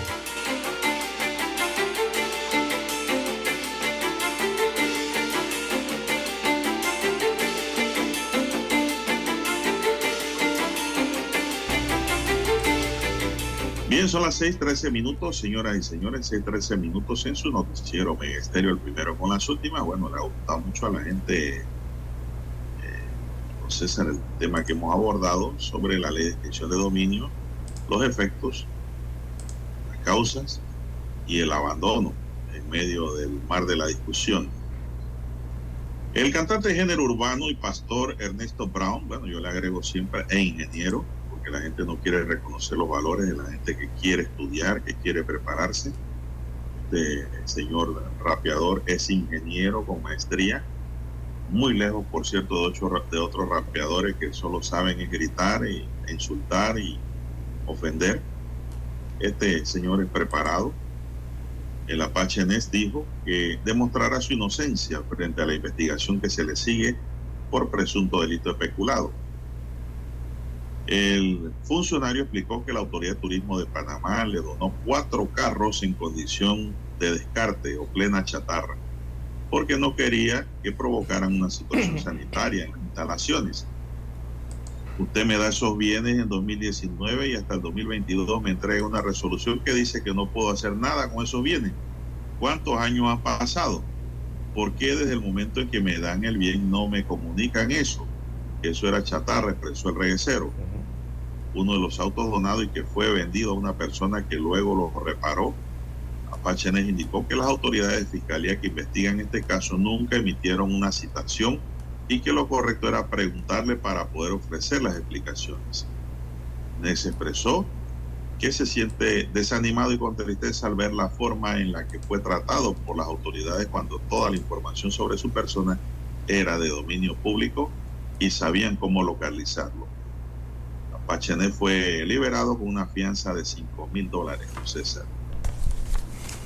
Bien, son las 6:13 minutos, señoras y señores, 6:13 minutos en su noticiero Megesterio, el primero con las últimas. Bueno, le ha gustado mucho a la gente, eh, César, el tema que hemos abordado sobre la ley de extensión de dominio, los efectos, las causas y el abandono en medio del mar de la discusión. El cantante de género urbano y pastor Ernesto Brown, bueno, yo le agrego siempre, e ingeniero, que la gente no quiere reconocer los valores de la gente que quiere estudiar, que quiere prepararse. Este señor rapeador es ingeniero con maestría, muy lejos, por cierto, de, ocho, de otros rapeadores que solo saben gritar y insultar y ofender. Este señor es preparado. El Apache Ness dijo que demostrará su inocencia frente a la investigación que se le sigue por presunto delito especulado. El funcionario explicó que la Autoridad de Turismo de Panamá le donó cuatro carros en condición de descarte o plena chatarra, porque no quería que provocaran una situación sanitaria en las instalaciones. Usted me da esos bienes en 2019 y hasta el 2022 me entrega una resolución que dice que no puedo hacer nada con esos bienes. ¿Cuántos años han pasado? ¿Por qué desde el momento en que me dan el bien no me comunican eso? Que eso era chatarra, expresó el reguecero uno de los autos donados y que fue vendido a una persona que luego lo reparó. Apache indicó que las autoridades de fiscalía que investigan este caso nunca emitieron una citación y que lo correcto era preguntarle para poder ofrecer las explicaciones. Nes expresó que se siente desanimado y con tristeza al ver la forma en la que fue tratado por las autoridades cuando toda la información sobre su persona era de dominio público y sabían cómo localizarlo. Pachenet fue liberado con una fianza de 5 mil dólares, César.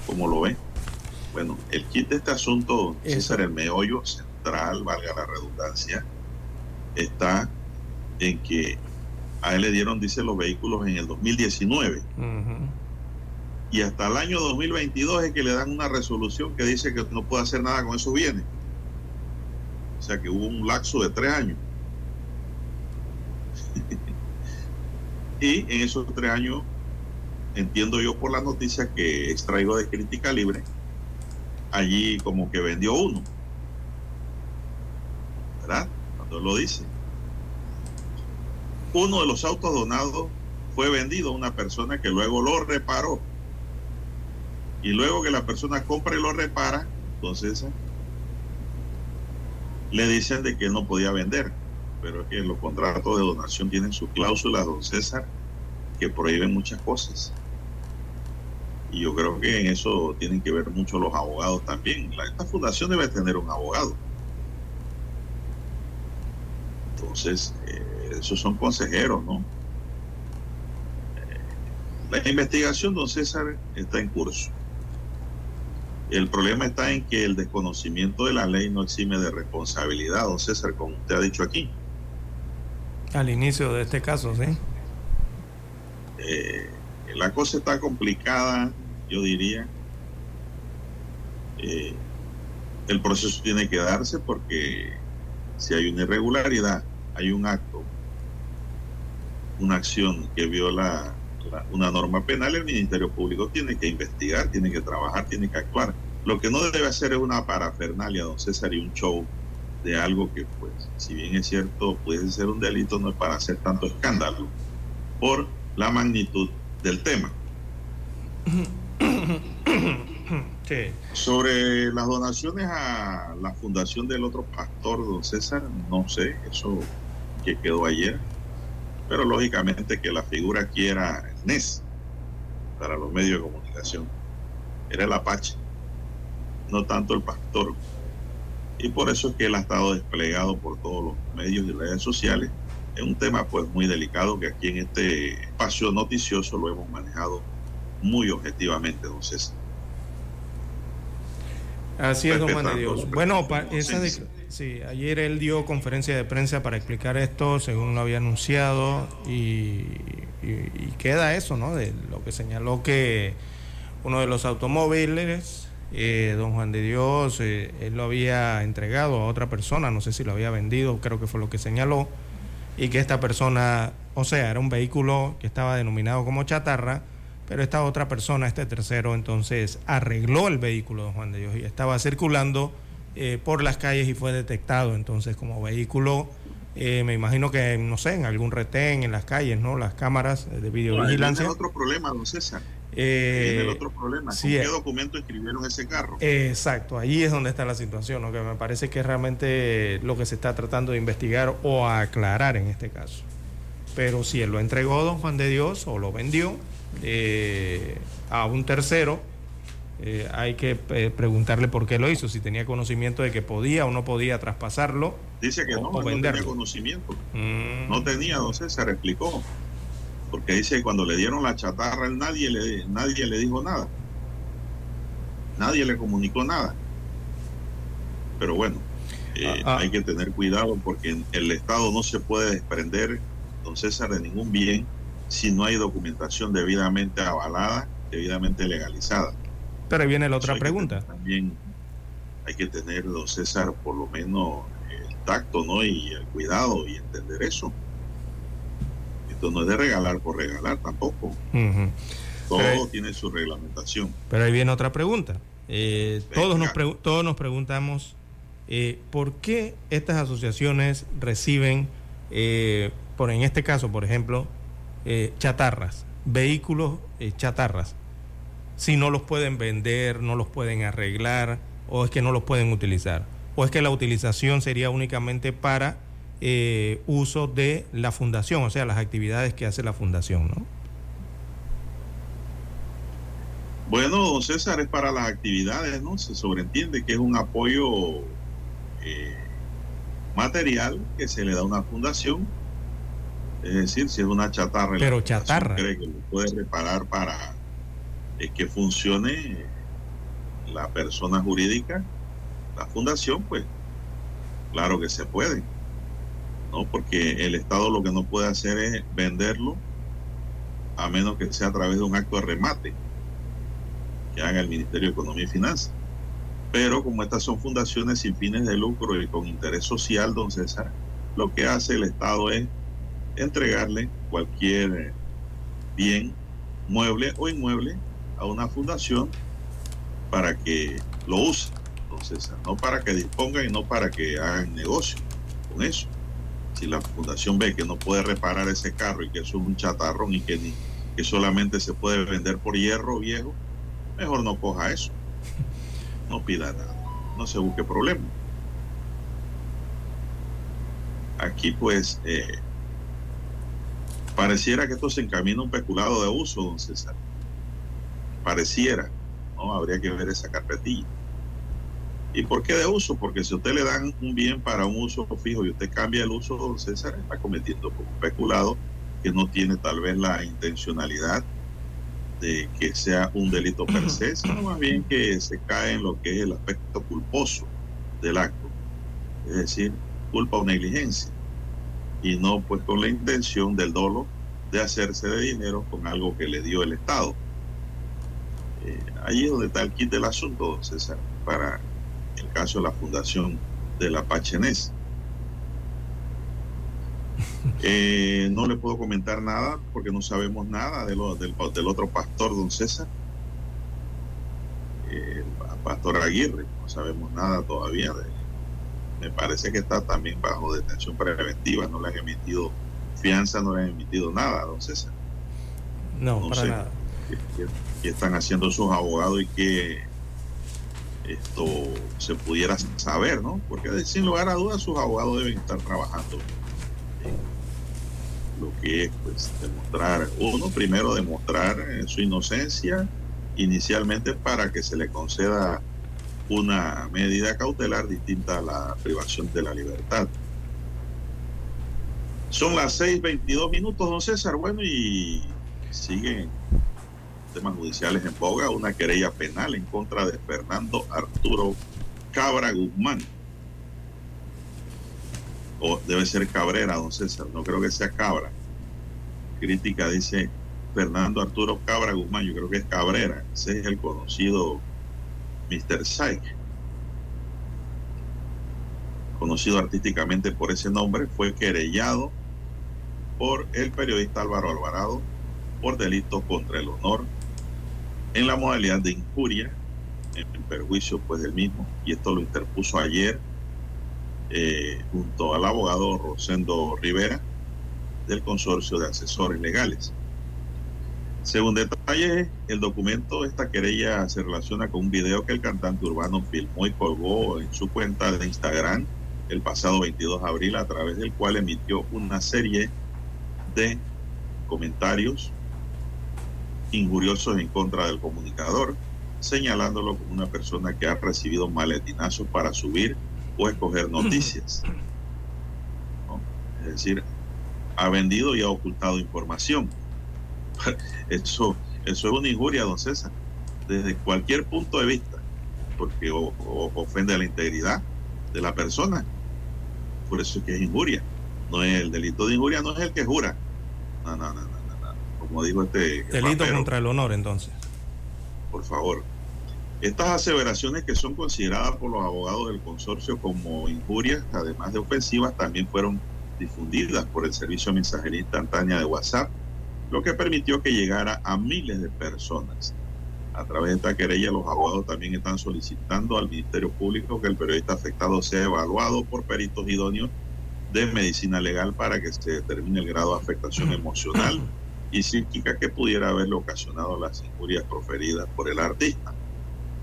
¿Cómo lo ve? Bueno, el kit de este asunto, César, el meollo central, valga la redundancia, está en que a él le dieron, dice, los vehículos en el 2019. Y hasta el año 2022 es que le dan una resolución que dice que no puede hacer nada con esos bienes. O sea que hubo un lapso de tres años. Y en esos tres años, entiendo yo por la noticia que extraigo de Crítica Libre, allí como que vendió uno. ¿Verdad? Cuando lo dice. Uno de los autos donados fue vendido a una persona que luego lo reparó. Y luego que la persona compra y lo repara, entonces le dicen de que no podía vender pero es que los contratos de donación tienen sus cláusulas, don César, que prohíben muchas cosas. Y yo creo que en eso tienen que ver mucho los abogados también. esta fundación debe tener un abogado. Entonces, eh, esos son consejeros, ¿no? Eh, la investigación, don César, está en curso. El problema está en que el desconocimiento de la ley no exime de responsabilidad, don César, como usted ha dicho aquí.
Al inicio de este caso, sí.
Eh, la cosa está complicada, yo diría. Eh, el proceso tiene que darse porque si hay una irregularidad, hay un acto, una acción que viola una norma penal, el Ministerio Público tiene que investigar, tiene que trabajar, tiene que actuar. Lo que no debe hacer es una parafernalia, don César, y un show de algo que, pues, si bien es cierto, puede ser un delito, no es para hacer tanto escándalo por la magnitud del tema. Sobre las donaciones a la fundación del otro pastor, don César, no sé, eso que quedó ayer, pero lógicamente que la figura aquí era NES para los medios de comunicación, era el Apache, no tanto el pastor y por eso es que él ha estado desplegado por todos los medios y redes sociales. Es un tema pues muy delicado que aquí en este espacio noticioso lo hemos manejado muy objetivamente, don César.
Así es, don Juan de Dios. Bueno, esa sí, ayer él dio conferencia de prensa para explicar esto, según lo había anunciado, y, y queda eso, ¿no? De lo que señaló que uno de los automóviles eh, don Juan de Dios, eh, él lo había entregado a otra persona, no sé si lo había vendido, creo que fue lo que señaló, y que esta persona, o sea, era un vehículo que estaba denominado como chatarra, pero esta otra persona, este tercero, entonces arregló el vehículo de Juan de Dios y estaba circulando eh, por las calles y fue detectado entonces como vehículo. Eh, me imagino que, no sé, en algún retén, en las calles, ¿no? Las cámaras de videovigilancia.
No, otro problema, don César. Eh, el otro problema. ¿Con qué documento escribieron ese carro?
Exacto, ahí es donde está la situación, ¿no? que me parece que es realmente lo que se está tratando de investigar o aclarar en este caso. Pero si él lo entregó don Juan de Dios o lo vendió eh, a un tercero, eh, hay que eh, preguntarle por qué lo hizo, si tenía conocimiento de que podía o no podía traspasarlo.
Dice que no, no tenía conocimiento. Mm. No tenía, don César explicó. Porque dice que cuando le dieron la chatarra, nadie le, nadie le dijo nada. Nadie le comunicó nada. Pero bueno, ah, ah. hay que tener cuidado porque el Estado no se puede desprender, don César, de ningún bien si no hay documentación debidamente avalada, debidamente legalizada.
Pero ahí viene la otra pregunta.
también hay que tener, don César, por lo menos el tacto, ¿no? Y el cuidado y entender eso. Esto no es de regalar por regalar tampoco. Todo tiene su reglamentación.
Pero ahí viene otra pregunta. Eh, todos, nos todos nos preguntamos eh, por qué estas asociaciones reciben, eh, por en este caso, por ejemplo, chatarras, vehículos chatarras si no los pueden vender, no los pueden arreglar o es que no los pueden utilizar. O es que la utilización sería únicamente para eh, uso de la fundación, o sea, las actividades que hace la fundación, ¿no?
Bueno, César, es para las actividades, ¿no? Se sobreentiende que es un apoyo eh, material que se le da a una fundación. Es decir, si es una chatarra.
Pero chatarra.
Cree que lo puede reparar para es que funcione la persona jurídica, la fundación, pues claro que se puede, ¿no? Porque el Estado lo que no puede hacer es venderlo a menos que sea a través de un acto de remate que haga el Ministerio de Economía y Finanzas. Pero como estas son fundaciones sin fines de lucro y con interés social, don César, lo que hace el Estado es entregarle cualquier bien, mueble o inmueble, a una fundación para que lo use. Entonces, no para que dispongan y no para que hagan negocio con eso. Si la fundación ve que no puede reparar ese carro y que eso es un chatarrón y que, ni, que solamente se puede vender por hierro viejo, mejor no coja eso. No pida nada. No se busque problema. Aquí pues eh, pareciera que esto se encamina a un peculado de uso, don César pareciera, ¿no? Habría que ver esa carpetilla. ¿Y por qué de uso? Porque si usted le dan un bien para un uso fijo y usted cambia el uso, don César está cometiendo como peculado que no tiene tal vez la intencionalidad de que sea un delito per se, sino más bien que se cae en lo que es el aspecto culposo del acto, es decir, culpa o negligencia, y no pues con la intención del dolo de hacerse de dinero con algo que le dio el Estado. Eh, ahí es donde está el kit del asunto, César, para el caso de la fundación de la Pachenés. Eh, no le puedo comentar nada porque no sabemos nada de lo, del, otro pastor, don César, el pastor Aguirre, no sabemos nada todavía de Me parece que está también bajo detención preventiva, no le han emitido fianza, no le han emitido nada, don César.
No, para nada
que, están haciendo sus abogados y que esto se pudiera saber, ¿no? Porque sin lugar a dudas sus abogados deben estar trabajando en lo que es pues demostrar, uno primero demostrar eh, su inocencia inicialmente para que se le conceda una medida cautelar distinta a la privación de la libertad. Son las 6.22 minutos, don César. Bueno, y siguen temas judiciales en boga, una querella penal en contra de Fernando Arturo Cabra Guzmán. O debe ser Cabrera, don César, no creo que sea Cabra. Crítica dice Fernando Arturo Cabra Guzmán, yo creo que es Cabrera, ese es el conocido Mr. Psyche. Conocido artísticamente por ese nombre, fue querellado por el periodista Álvaro Alvarado por delitos contra el honor en la modalidad de injuria en, perjuicio pues del mismo y esto lo interpuso ayer eh, junto al abogado Rosendo Rivera del consorcio de asesores legales. Según detalle, el documento, esta querella se relaciona con un video que el cantante urbano filmó y colgó en su cuenta de Instagram el pasado 22 de abril, a través del cual emitió una serie de comentarios injuriosos en contra del comunicador, señalándolo como una persona que ha recibido maletinazos para subir o escoger noticias. Es decir, ha vendido y ha ocultado información. Eso, eso es una injuria, don César, desde cualquier punto de vista, porque ofende la integridad de la persona. Por eso es que es injuria. No es el delito de injuria, no es el que jura. No, no, no, Como dijo este.
Delito contra el honor, entonces.
Por favor. Estas aseveraciones que son consideradas por los abogados del consorcio como injurias, además de ofensivas, también fueron difundidas por el servicio de mensajería instantánea de WhatsApp, lo que permitió que llegara a miles de personas. A través de esta querella, los abogados también están solicitando al Ministerio Público que el periodista afectado sea evaluado por peritos idóneos de medicina legal para que se determine el grado de afectación emocional y psíquica que pudiera haberle ocasionado las injurias proferidas por el artista.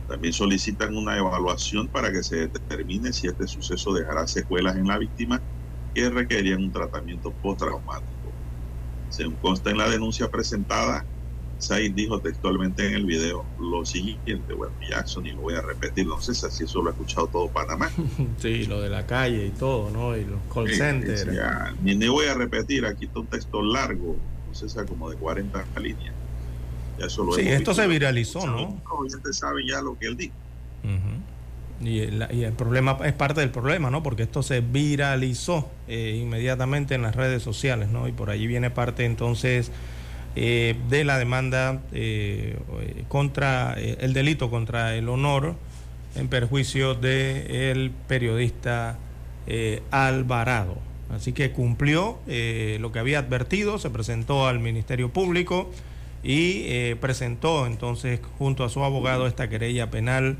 También solicitan una evaluación para que se determine si este suceso dejará secuelas en la víctima que requerían un tratamiento postraumático. Según consta en la denuncia presentada, Said dijo textualmente en el video lo siguiente, bueno, Jackson, y lo voy a repetir, no sé si eso lo ha escuchado todo Panamá.
Sí, lo de la calle y todo, ¿no? Y los call centers.
ni, ni voy a repetir, aquí está un texto largo, sé, como de 40 líneas.
Ya eso lo sí, esto se viralizó, ¿no?
Ya saben ya lo que él dijo.
Y el, problema es parte del problema, ¿no? Porque esto se viralizó eh, inmediatamente en las redes sociales, ¿no? Y por allí viene parte entonces eh, de la demanda eh, contra el delito contra el honor en perjuicio del periodista Alvarado. Así que cumplió lo que había advertido, se presentó al Ministerio Público y presentó entonces junto a su abogado esta querella penal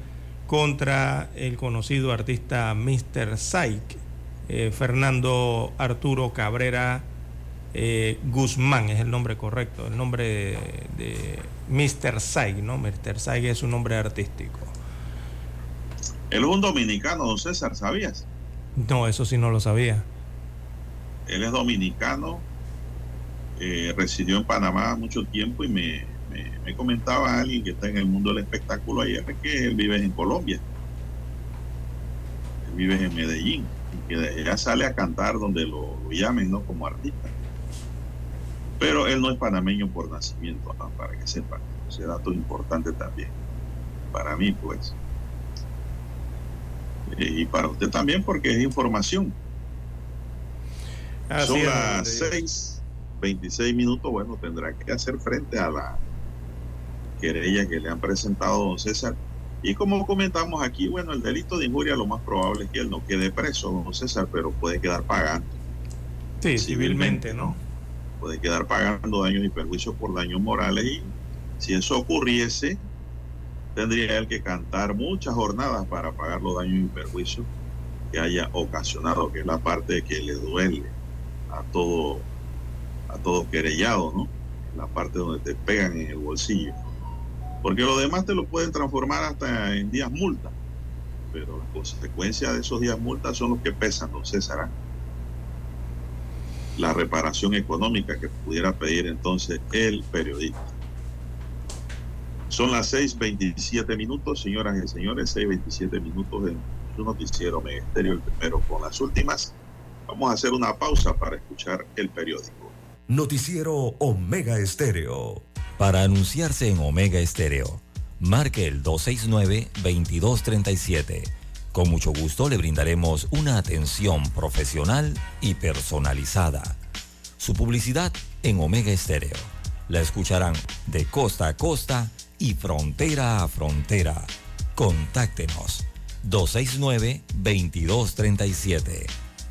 contra el conocido artista Mr. Saik, eh, Fernando Arturo Cabrera eh, Guzmán, es el nombre correcto, el nombre de, Mr. Saik, ¿no? Mr. Saik es un nombre artístico.
Él es un dominicano, don César, ¿sabías?
No, eso sí no lo sabía.
Él es dominicano, eh, residió en Panamá mucho tiempo y me, me, comentaba alguien que está en el mundo del espectáculo ayer que él vive en Colombia. Él vive en Medellín. Y que ya sale a cantar donde lo, llamen, ¿no? Como artista. Pero él no es panameño por nacimiento, para que sepan. Ese dato importante también. Para mí, pues. Eh, y para usted también, porque es información. Son las 6, 26 minutos. Bueno, tendrá que hacer frente a la querella que le han presentado don César. Y como comentamos aquí, bueno, el delito de injuria lo más probable es que él no quede preso, don César, pero puede quedar pagando.
Sí, civilmente, ¿no?
Puede quedar pagando daños y perjuicios por daños morales y si eso ocurriese, tendría él que cantar muchas jornadas para pagar los daños y perjuicios que haya ocasionado, que es la parte que le duele a todo, a todo querellado, ¿no? La parte donde te pegan en el bolsillo. Porque lo demás te lo pueden transformar hasta en días multa. Pero las consecuencias de esos días multa son los que pesan, don César. La reparación económica que pudiera pedir entonces el periodista. Son las 6.27 minutos, señoras y señores, 6.27 minutos en su noticiero Ministerio, el primero con las últimas. Vamos a hacer una pausa para escuchar el periódico.
Noticiero Omega Estéreo. Para anunciarse en Omega Estéreo, marque el 269-2237. Con mucho gusto le brindaremos una atención profesional y personalizada. Su publicidad en Omega Estéreo. La escucharán de costa a costa y frontera a frontera. Contáctenos 269-2237.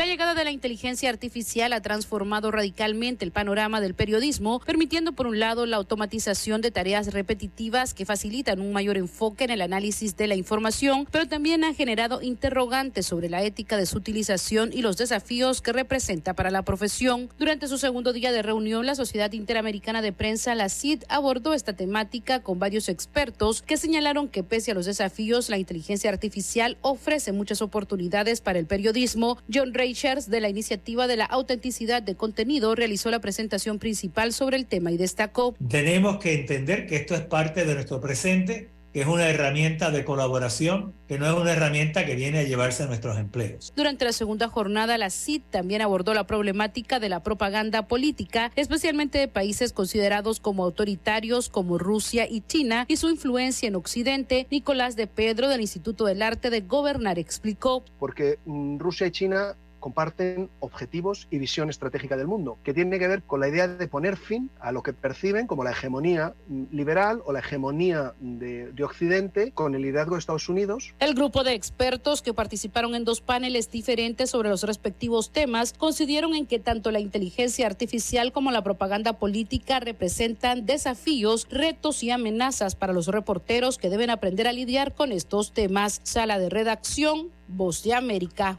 La llegada de la inteligencia artificial ha transformado radicalmente el panorama del periodismo, permitiendo por un lado la automatización de tareas repetitivas que facilitan un mayor enfoque en el análisis de la información, pero también ha generado interrogantes sobre la ética de su utilización y los desafíos que representa para la profesión. Durante su segundo día de reunión, la Sociedad Interamericana de Prensa, la CID, abordó esta temática con varios expertos que señalaron que pese a los desafíos, la inteligencia artificial ofrece muchas oportunidades para el periodismo. John Reichers de la iniciativa de la autenticidad de contenido realizó la presentación principal sobre el tema y destacó.
Tenemos que entender que esto es parte de nuestro presente que es una herramienta de colaboración, que no es una herramienta que viene a llevarse a nuestros empleos.
Durante la segunda jornada, la CID también abordó la problemática de la propaganda política, especialmente de países considerados como autoritarios como Rusia y China, y su influencia en Occidente. Nicolás de Pedro, del Instituto del Arte de Gobernar, explicó.
Porque mm, Rusia y China comparten objetivos y visión estratégica del mundo, que tiene que ver con la idea de poner fin a lo que perciben como la hegemonía liberal o la hegemonía de, de, Occidente con el liderazgo de Estados Unidos.
El grupo de expertos que participaron en dos paneles diferentes sobre los respectivos temas coincidieron en que tanto la inteligencia artificial como la propaganda política representan desafíos, retos y amenazas para los reporteros que deben aprender a lidiar con estos temas. Sala de redacción, Voz de América.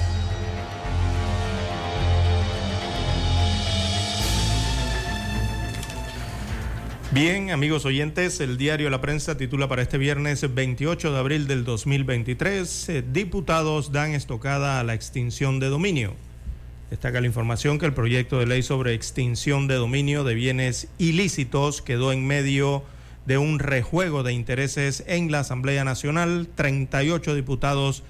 Bien, amigos oyentes, el diario La Prensa titula para este viernes 28 de abril del 2023, eh, diputados dan estocada a la extinción de dominio. Destaca la información que el proyecto de ley sobre extinción de dominio de bienes ilícitos quedó en medio de un rejuego de intereses en la Asamblea Nacional. 38 diputados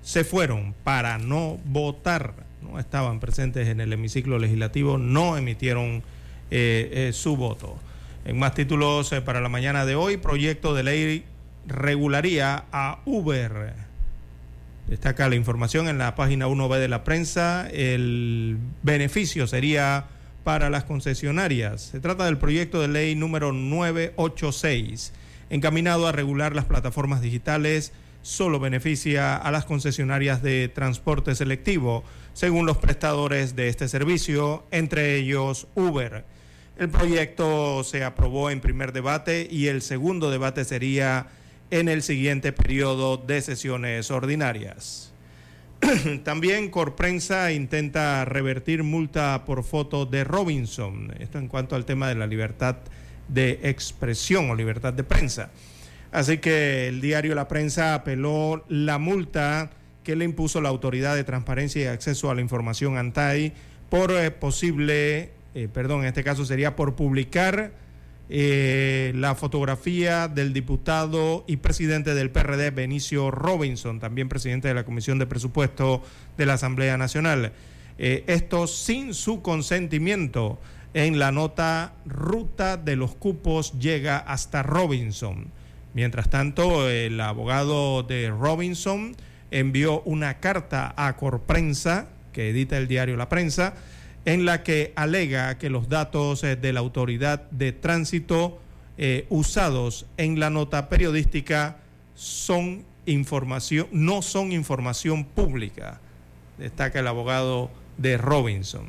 se fueron para no votar, no estaban presentes en el hemiciclo legislativo, no emitieron eh, eh, su voto. En más títulos eh, para la mañana de hoy, proyecto de ley regularía a Uber. Destaca la información en la página 1B de la prensa. El beneficio sería para las concesionarias. Se trata del proyecto de ley número 986, encaminado a regular las plataformas digitales. Solo beneficia a las concesionarias de transporte selectivo, según los prestadores de este servicio, entre ellos Uber. El proyecto se aprobó en primer debate y el segundo debate sería en el siguiente periodo de sesiones ordinarias. También Corprensa intenta revertir multa por foto de Robinson. Esto en cuanto al tema de la libertad de expresión o libertad de prensa. Así que el diario La Prensa apeló la multa que le impuso la Autoridad de Transparencia y Acceso a la Información ANTAI por eh, posible eh, perdón, en este caso sería por publicar eh, la fotografía del diputado y presidente del PRD, Benicio Robinson, también presidente de la Comisión de Presupuesto de la Asamblea Nacional. Eh, esto sin su consentimiento. En la nota, ruta de los cupos llega hasta Robinson. Mientras tanto, el abogado de Robinson envió una carta a Corprensa, que edita el diario La Prensa, en la que alega que los datos eh, de la autoridad de tránsito eh, usados en la nota periodística son información, no son información pública, destaca el abogado de Robinson.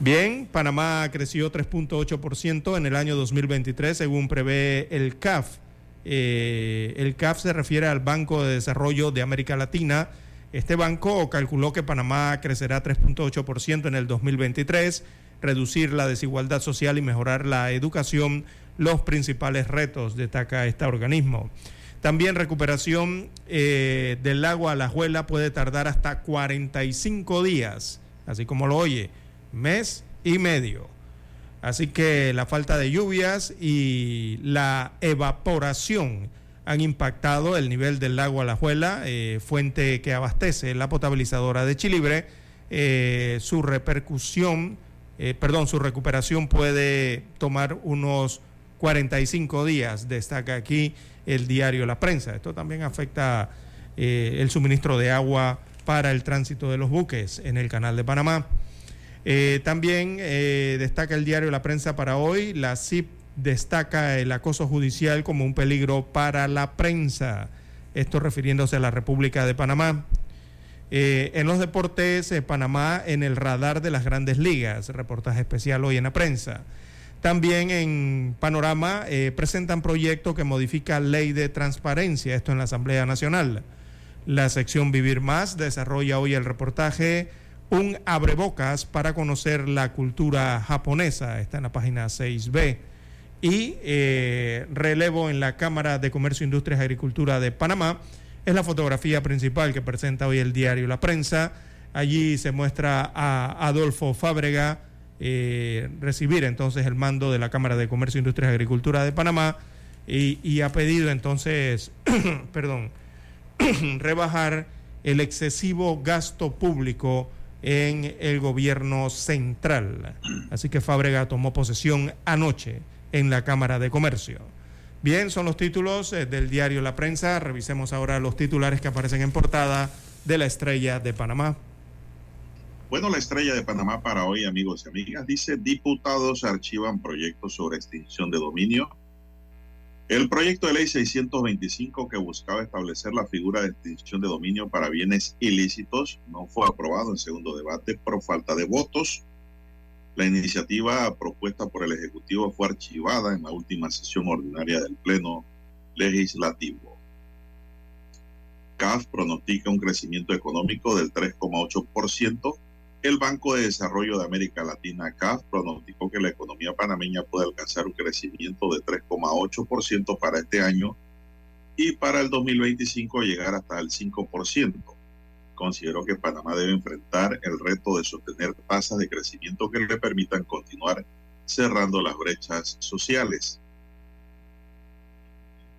Bien, Panamá creció 3.8% en el año 2023 según prevé el CAF. Eh, el CAF se refiere al Banco de Desarrollo de América Latina. Este banco calculó que Panamá crecerá 3.8% en el 2023, reducir la desigualdad social y mejorar la educación, los principales retos, destaca este organismo. También recuperación eh, del agua a la juela puede tardar hasta 45 días, así como lo oye, mes y medio. Así que la falta de lluvias y la evaporación han impactado el nivel del lago Alajuela, eh, fuente que abastece la potabilizadora de Chilibre. Eh, su repercusión, eh, perdón, su recuperación puede tomar unos 45 días, destaca aquí el diario La Prensa. Esto también afecta el suministro de agua para el tránsito de los buques en el canal de Panamá. Eh, también eh, destaca el diario La Prensa para hoy, la CIP destaca el acoso judicial como un peligro para la prensa, esto refiriéndose a la República de Panamá. Eh, en los deportes, Panamá en el radar de las grandes ligas, reportaje especial hoy en la prensa. También en Panorama presentan proyecto que modifica ley de transparencia, esto en la Asamblea Nacional. La sección Vivir Más desarrolla hoy el reportaje un abrebocas para conocer la cultura japonesa. Está en la página 6B. Y eh, relevo en la Cámara de Comercio, Industrias y Agricultura de Panamá. Es la fotografía principal que presenta hoy el diario La Prensa. Allí se muestra a Adolfo Fábrega eh, recibir entonces el mando de la Cámara de Comercio, Industrias y Agricultura de Panamá y, y ha pedido entonces, perdón, rebajar el excesivo gasto público en el gobierno central. Así que Fábrega tomó posesión anoche en la Cámara de Comercio. Bien, son los títulos eh, del diario La Prensa. Revisemos ahora los titulares que aparecen en portada de la Estrella de Panamá.
Bueno, la Estrella de Panamá para hoy, amigos y amigas, dice diputados archivan proyectos sobre extinción de dominio el proyecto de ley 625 que buscaba establecer la figura de extinción de dominio para bienes ilícitos no fue aprobado en segundo debate por falta de votos. La iniciativa propuesta por el Ejecutivo fue archivada en la última sesión ordinaria del Pleno Legislativo. CAF pronostica un crecimiento económico del 3,8% el Banco de Desarrollo de América Latina, CAF, pronosticó que la economía panameña puede alcanzar un crecimiento de 3,8% para este año y para el 2025 llegar hasta el 5%. Considero que Panamá debe enfrentar el reto de sostener tasas de crecimiento que le permitan continuar cerrando las brechas sociales.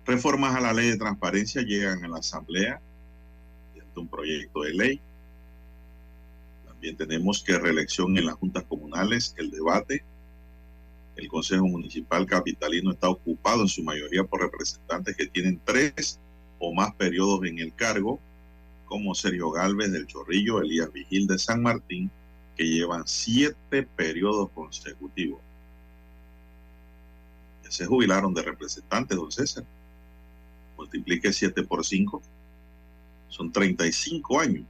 Reformas a la ley de transparencia llegan a la Asamblea mediante un proyecto de ley tenemos que reelección en las juntas comunales, el debate. El Consejo Municipal Capitalino está ocupado en su mayoría por representantes que tienen tres o más periodos en el cargo, como Sergio Galvez del Chorrillo, Elías Vigil de San Martín, que llevan siete periodos consecutivos. Ya se jubilaron de representantes, don César. Multiplique siete por cinco. Son 35 años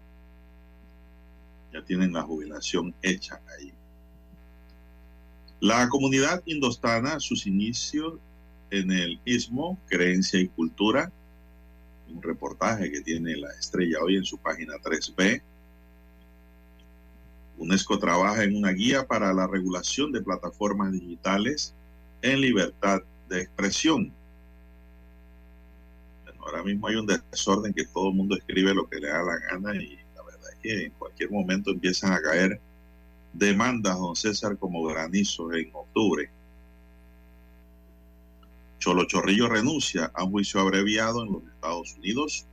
tienen la jubilación hecha ahí. La comunidad indostana, sus inicios en el istmo, creencia y cultura, un reportaje que tiene la estrella hoy en su página 3B. UNESCO trabaja en una guía para la regulación de plataformas digitales en libertad de expresión. ahora mismo hay un desorden que todo el mundo escribe lo que le da la gana y en cualquier momento empiezan a caer demandas, don César, como granizo en octubre. Cholo Chorrillo renuncia a juicio abreviado en los Estados Unidos.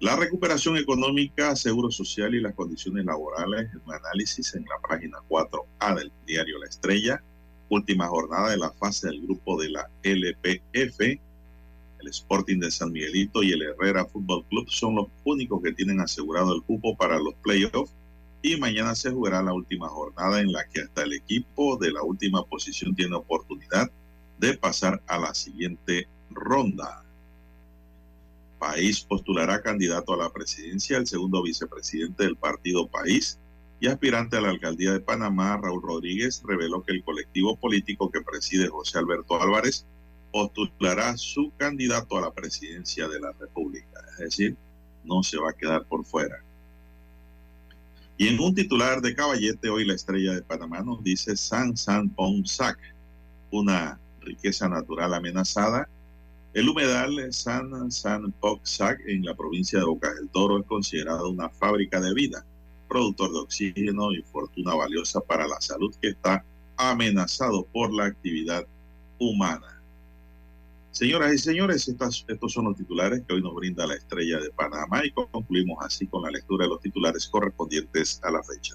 La recuperación económica, seguro social y las condiciones laborales, un análisis en la página 4A del diario La Estrella. Última jornada de la fase del grupo de la LPF el Sporting de San Miguelito y el Herrera Fútbol Club son los únicos que tienen asegurado el cupo para los playoffs y mañana se jugará la última jornada en la que hasta el equipo de la última posición tiene oportunidad de pasar a la siguiente ronda. País postulará candidato a la presidencia el segundo vicepresidente del partido País y aspirante a la alcaldía de Panamá, Raúl Rodríguez, reveló que el colectivo político que preside José Alberto Álvarez postulará su candidato a la presidencia de la República. Es decir, no se va a quedar por fuera. Y en un titular de Caballete, hoy la estrella de Panamá nos dice San San Pong Sac, una riqueza natural amenazada. El humedal San San Pong Sac en la provincia de Bocas del Toro es considerado una fábrica de vida, productor de oxígeno y fortuna valiosa para la salud que está amenazado por la actividad humana. Señoras y señores, estos son los titulares que hoy nos brinda la estrella de Panamá y concluimos así con la lectura de los titulares correspondientes a la fecha.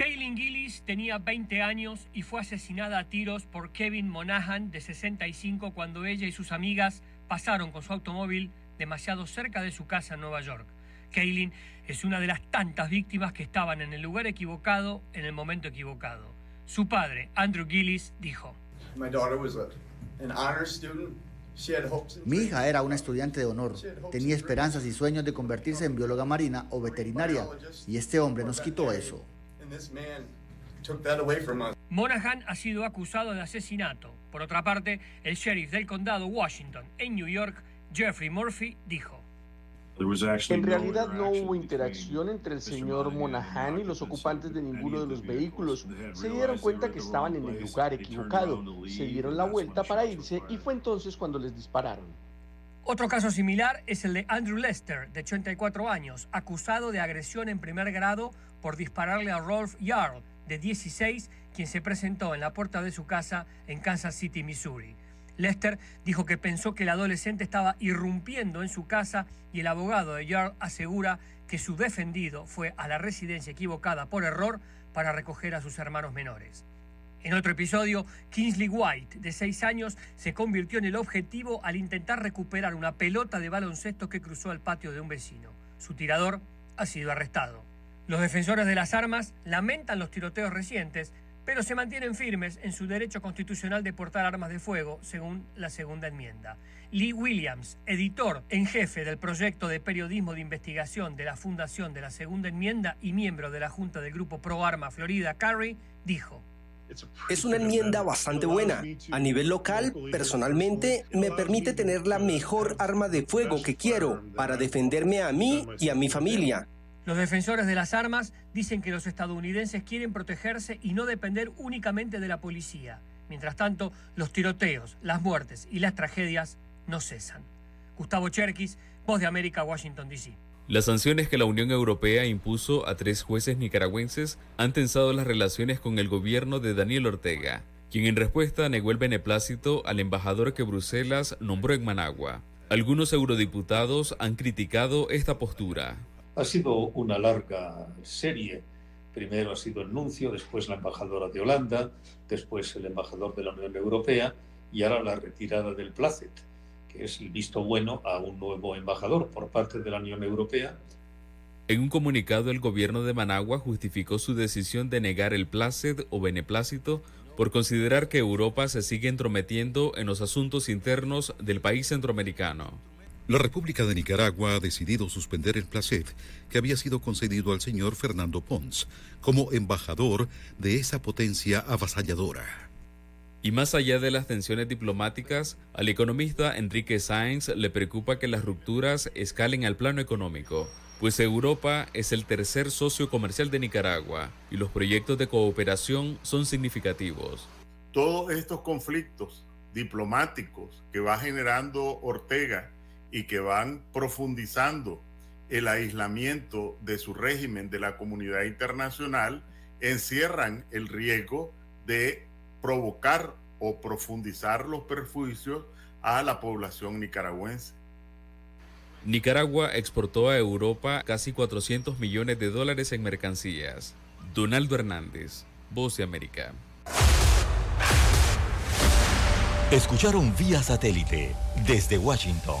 Kaylin Gillis tenía 20 años y fue asesinada a tiros por Kevin Monahan, de 65, cuando ella y sus amigas pasaron con su automóvil demasiado cerca de su casa en Nueva York. Kaylin es una de las tantas víctimas que estaban en el lugar equivocado en el momento equivocado. Su padre, Andrew Gillis, dijo.
Mi hija era una estudiante de honor. Tenía esperanzas y sueños de convertirse en bióloga marina o veterinaria. Y este hombre nos quitó eso.
Monahan ha sido acusado de asesinato. Por otra parte, el sheriff del condado Washington, en New York, Jeffrey Murphy, dijo.
En realidad no hubo interacción entre el señor Monahan y los ocupantes de ninguno de los vehículos. Se dieron cuenta que estaban en el lugar equivocado, se dieron la vuelta para irse y fue entonces cuando les dispararon.
Otro caso similar es el de Andrew Lester, de 84 años, acusado de agresión en primer grado por dispararle a Rolf Jarl, de 16, quien se presentó en la puerta de su casa en Kansas City, Missouri. Lester dijo que pensó que el adolescente estaba irrumpiendo en su casa y el abogado de Jarl asegura que su defendido fue a la residencia equivocada por error para recoger a sus hermanos menores. En otro episodio, Kingsley White, de 6 años, se convirtió en el objetivo al intentar recuperar una pelota de baloncesto que cruzó el patio de un vecino. Su tirador ha sido arrestado. Los defensores de las armas lamentan los tiroteos recientes, pero se mantienen firmes en su derecho constitucional de portar armas de fuego, según la segunda enmienda. Lee Williams, editor en jefe del proyecto de periodismo de investigación de la Fundación de la Segunda Enmienda y miembro de la Junta del Grupo Pro Arma Florida, Carey, dijo.
Es una enmienda bastante buena. A nivel local, personalmente, me permite tener la mejor arma de fuego que quiero para defenderme a mí y a mi familia.
Los defensores de las armas dicen que los estadounidenses quieren protegerse y no depender únicamente de la policía. Mientras tanto, los tiroteos, las muertes y las tragedias no cesan. Gustavo Cherkis, Voz de América, Washington, D.C.
Las sanciones que la Unión Europea impuso a tres jueces nicaragüenses han tensado las relaciones con el gobierno de Daniel Ortega, quien en respuesta negó el beneplácito al embajador que Bruselas nombró en Managua. Algunos eurodiputados han criticado esta postura.
Ha sido una larga serie. Primero ha sido el nuncio, después la embajadora de Holanda, después el embajador de la Unión Europea y ahora la retirada del Placet, que es el visto bueno a un nuevo embajador por parte de la Unión Europea.
En un comunicado, el gobierno de Managua justificó su decisión de negar el Placet o beneplácito por considerar que Europa se sigue entrometiendo en los asuntos internos del país centroamericano.
La República de Nicaragua ha decidido suspender el placet que había sido concedido al señor Fernando Pons como embajador de esa potencia avasalladora.
Y más allá de las tensiones diplomáticas, al economista Enrique Sáenz le preocupa que las rupturas escalen al plano económico, pues Europa es el tercer socio comercial de Nicaragua y los proyectos de cooperación son significativos.
Todos estos conflictos diplomáticos que va generando Ortega y que van profundizando el aislamiento de su régimen de la comunidad internacional, encierran el riesgo de provocar o profundizar los perjuicios a la población nicaragüense.
Nicaragua exportó a Europa casi 400 millones de dólares en mercancías. Donaldo Hernández, Voz de América.
Escucharon vía satélite desde Washington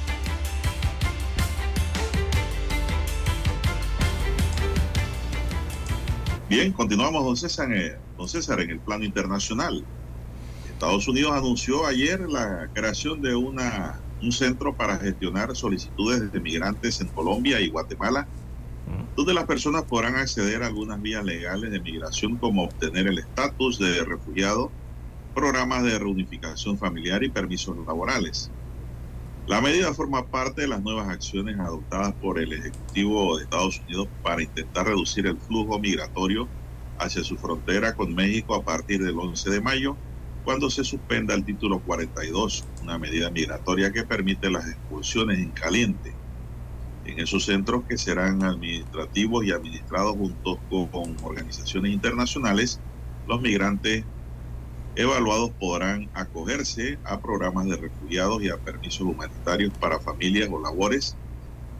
Bien, continuamos, don César, don César, en el plano internacional. Estados Unidos anunció ayer la creación de una un centro para gestionar solicitudes de migrantes en Colombia y Guatemala, donde las personas podrán acceder a algunas vías legales de migración como obtener el estatus de refugiado, programas de reunificación familiar y permisos laborales. La medida forma parte de las nuevas acciones adoptadas por el Ejecutivo de Estados Unidos para intentar reducir el flujo migratorio hacia su frontera con México a partir del 11 de mayo cuando se suspenda el título 42, una medida migratoria que permite las expulsiones en caliente. En esos centros que serán administrativos y administrados junto con organizaciones internacionales, los migrantes evaluados podrán acogerse a programas de refugiados y a permisos humanitarios para familias o labores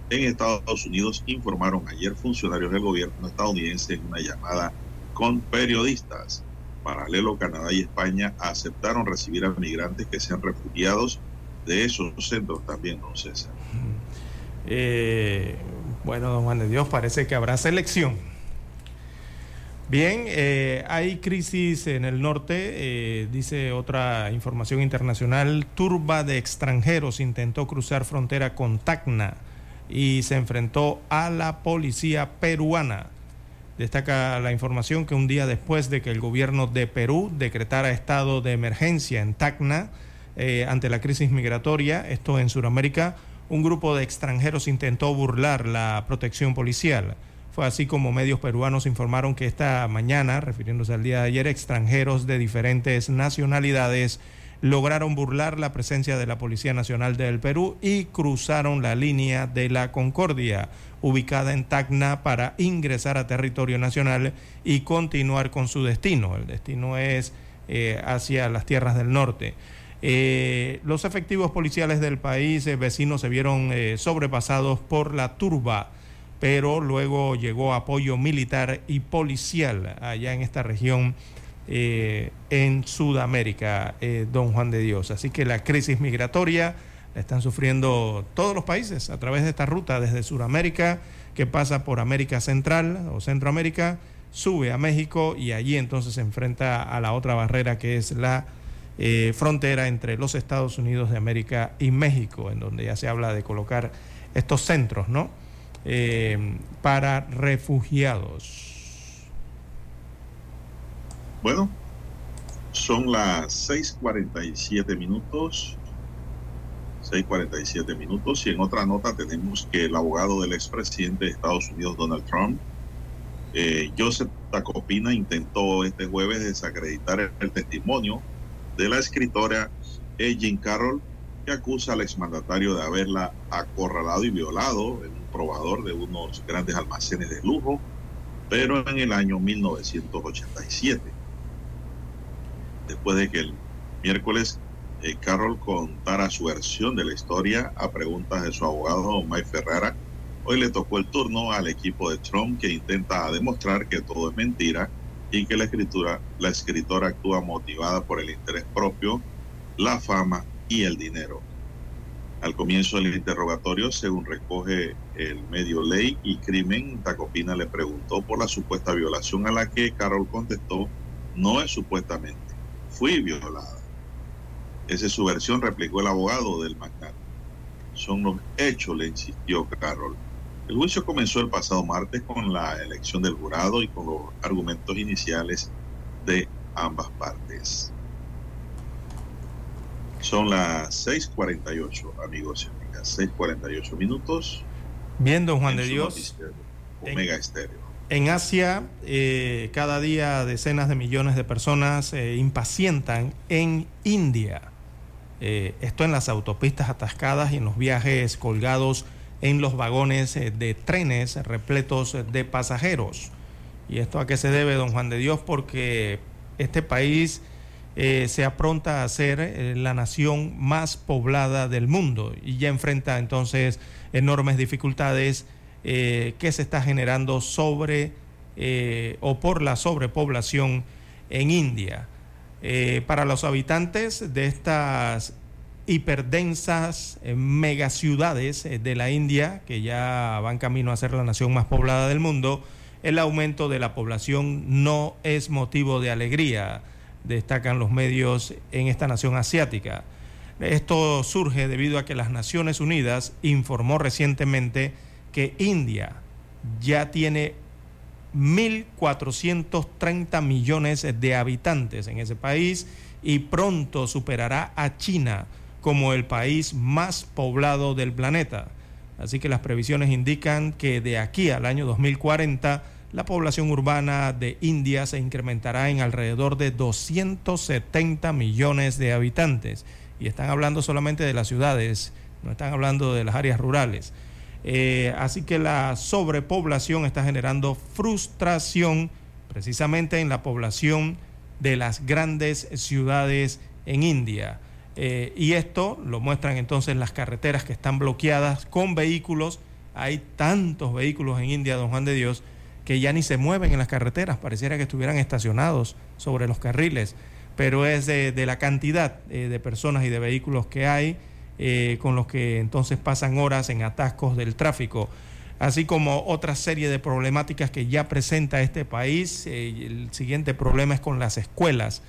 en Estados Unidos, informaron ayer funcionarios del gobierno estadounidense en una llamada con periodistas paralelo, Canadá y España aceptaron recibir a migrantes que sean refugiados de esos centros también, don César.
Eh, bueno, don Juan de Dios, parece que habrá selección. Bien, eh, hay crisis en el norte, eh, dice otra información internacional, turba de extranjeros intentó cruzar frontera con Tacna y se enfrentó a la policía peruana. Destaca la información que un día después de que el gobierno de Perú decretara estado de emergencia en Tacna eh, ante la crisis migratoria, esto en Sudamérica, un grupo de extranjeros intentó burlar la protección policial. Fue así como medios peruanos informaron que esta mañana, refiriéndose al día de ayer, extranjeros de diferentes nacionalidades lograron burlar la presencia de la Policía Nacional del Perú y cruzaron la línea de la Concordia, ubicada en Tacna, para ingresar a territorio nacional y continuar con su destino. El destino es eh, hacia las tierras del norte. Eh, los efectivos policiales del país eh, vecinos se vieron sobrepasados por la turba, pero luego llegó apoyo militar y policial allá en esta región eh, en Sudamérica, eh, don Juan de Dios. Así que la crisis migratoria la están sufriendo todos los países a través de esta ruta desde Sudamérica, que pasa por América Central o Centroamérica, sube a México y allí entonces se enfrenta a la otra barrera que es la eh, frontera entre los Estados Unidos de América y México, en donde ya se habla de colocar estos centros, ¿no? Para refugiados.
Bueno, son las 6:47 minutos. 6:47 minutos. Y en otra nota tenemos que el abogado del expresidente de Estados Unidos, Donald Trump, eh, Joseph Tacopina, intentó este jueves desacreditar el, testimonio de la escritora Jean Carroll, que acusa al exmandatario de haberla acorralado y violado en probador de unos grandes almacenes de lujo, pero en el año 1987 después de que el miércoles eh, Carol contara su versión de la historia a preguntas de su abogado Mike Ferrara. Hoy le tocó el turno al equipo de Trump que intenta demostrar que todo es mentira y que la escritura, la escritora actúa motivada por el interés propio, la fama y el dinero. Al comienzo del interrogatorio, según recoge el medio Ley y Crimen, Tacopina le preguntó por la supuesta violación a la que Carol contestó, no es supuestamente, fui violada. Esa es su versión, replicó el abogado del magnate. Son los hechos, le insistió Carol. El juicio comenzó el pasado martes con la elección del jurado y con los argumentos iniciales de ambas partes. Son las 6:48, amigos y amigas. 6:48 minutos.
Bien, don Juan de Dios.
Omega Estéreo.
En Asia, eh, cada día decenas de millones de personas eh, impacientan en India. Eh, esto en las autopistas atascadas y en los viajes colgados en los vagones de trenes repletos de pasajeros. ¿Y esto a qué se debe, don Juan de Dios? Porque este país eh, se apronta a ser eh, la nación más poblada del mundo y ya enfrenta entonces enormes dificultades eh, que se está generando sobre o por la sobrepoblación en India. para los habitantes de estas hiperdensas megaciudades de la India, que ya van camino a ser la nación más poblada del mundo, el aumento de la población no es motivo de alegría destacan los medios en esta nación asiática. Esto surge debido a que las Naciones Unidas informó recientemente que India ya tiene 1.430 millones de habitantes en ese país y pronto superará a China como el país más poblado del planeta. Así que las previsiones indican que de aquí al año 2040 la población urbana de India se incrementará en alrededor de 270 millones de habitantes. Y están hablando solamente de las ciudades, no están hablando de las áreas rurales. Eh, así que la sobrepoblación está generando frustración precisamente en la población de las grandes ciudades en India. Eh, y esto lo muestran entonces las carreteras que están bloqueadas con vehículos. Hay tantos vehículos en India, don Juan de Dios, que ya ni se mueven en las carreteras, pareciera que estuvieran estacionados sobre los carriles, pero es de, la cantidad eh, de personas y de vehículos que hay, eh, con los que entonces pasan horas en atascos del tráfico, así como otra serie de problemáticas que ya presenta este país. Eh, el siguiente problema es con las escuelas.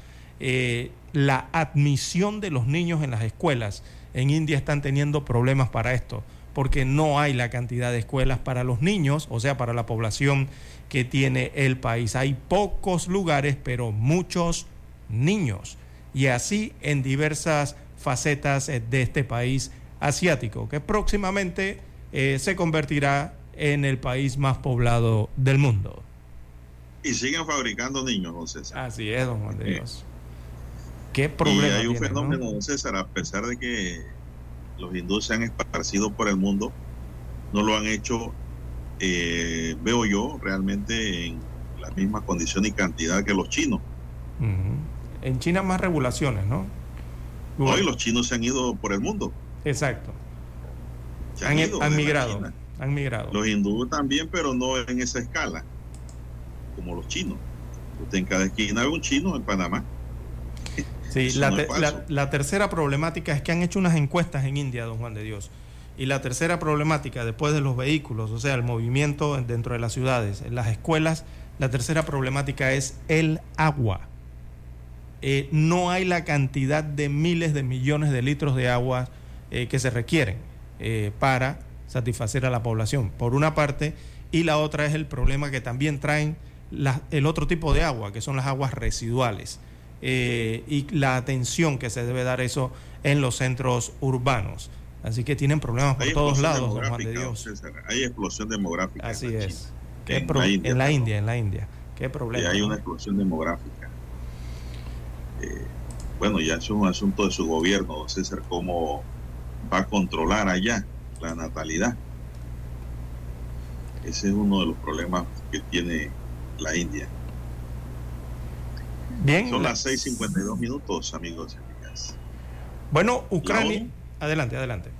la admisión de los niños en las escuelas. En India están teniendo problemas para esto porque no hay la cantidad de escuelas para los niños, o sea, para la población que tiene el país. Hay pocos lugares, pero muchos niños. Y así en diversas facetas eh, de este país asiático, que próximamente eh, se convertirá en el país más poblado del mundo.
Y siguen fabricando niños, don César.
Así es, don Juan de Dios. ¿Qué problema? Y
hay un fenómeno, don César, a pesar de que los hindúes se han esparcido por el mundo, no lo han hecho, eh, veo yo, realmente en la misma condición y cantidad que los chinos.
En China más regulaciones, ¿no?
Hoy los chinos se han ido por el mundo.
Exacto. han, migrado. Han migrado.
Los hindúes también, pero no en esa escala, como los chinos. Usted en cada esquina hay un chino en Panamá.
Sí, la, tercera problemática es que han hecho unas encuestas en India, don Juan de Dios. Y la tercera problemática, después de los vehículos, o sea, el movimiento dentro de las ciudades, en las escuelas, la tercera problemática es el agua. Eh, no hay la cantidad de miles de millones de litros de agua eh, que se requieren eh, para satisfacer a la población, por una parte, y la otra es el problema que también traen el otro tipo de agua, que son las aguas residuales. Eh, y la atención que se debe dar eso en los centros urbanos. Así que tienen problemas por todos lados, Juan de Dios.
hay explosión demográfica.
Así es. En, la India, en, la India, ¿Qué problema?
hay una explosión demográfica. Eh, bueno, ya es un asunto de su gobierno, don César, cómo va a controlar allá la natalidad. Ese es uno de los problemas que tiene la India.
Bien.
Son las 6:52 minutos, amigos y amigas.
Bueno, Ucrania. adelante, adelante.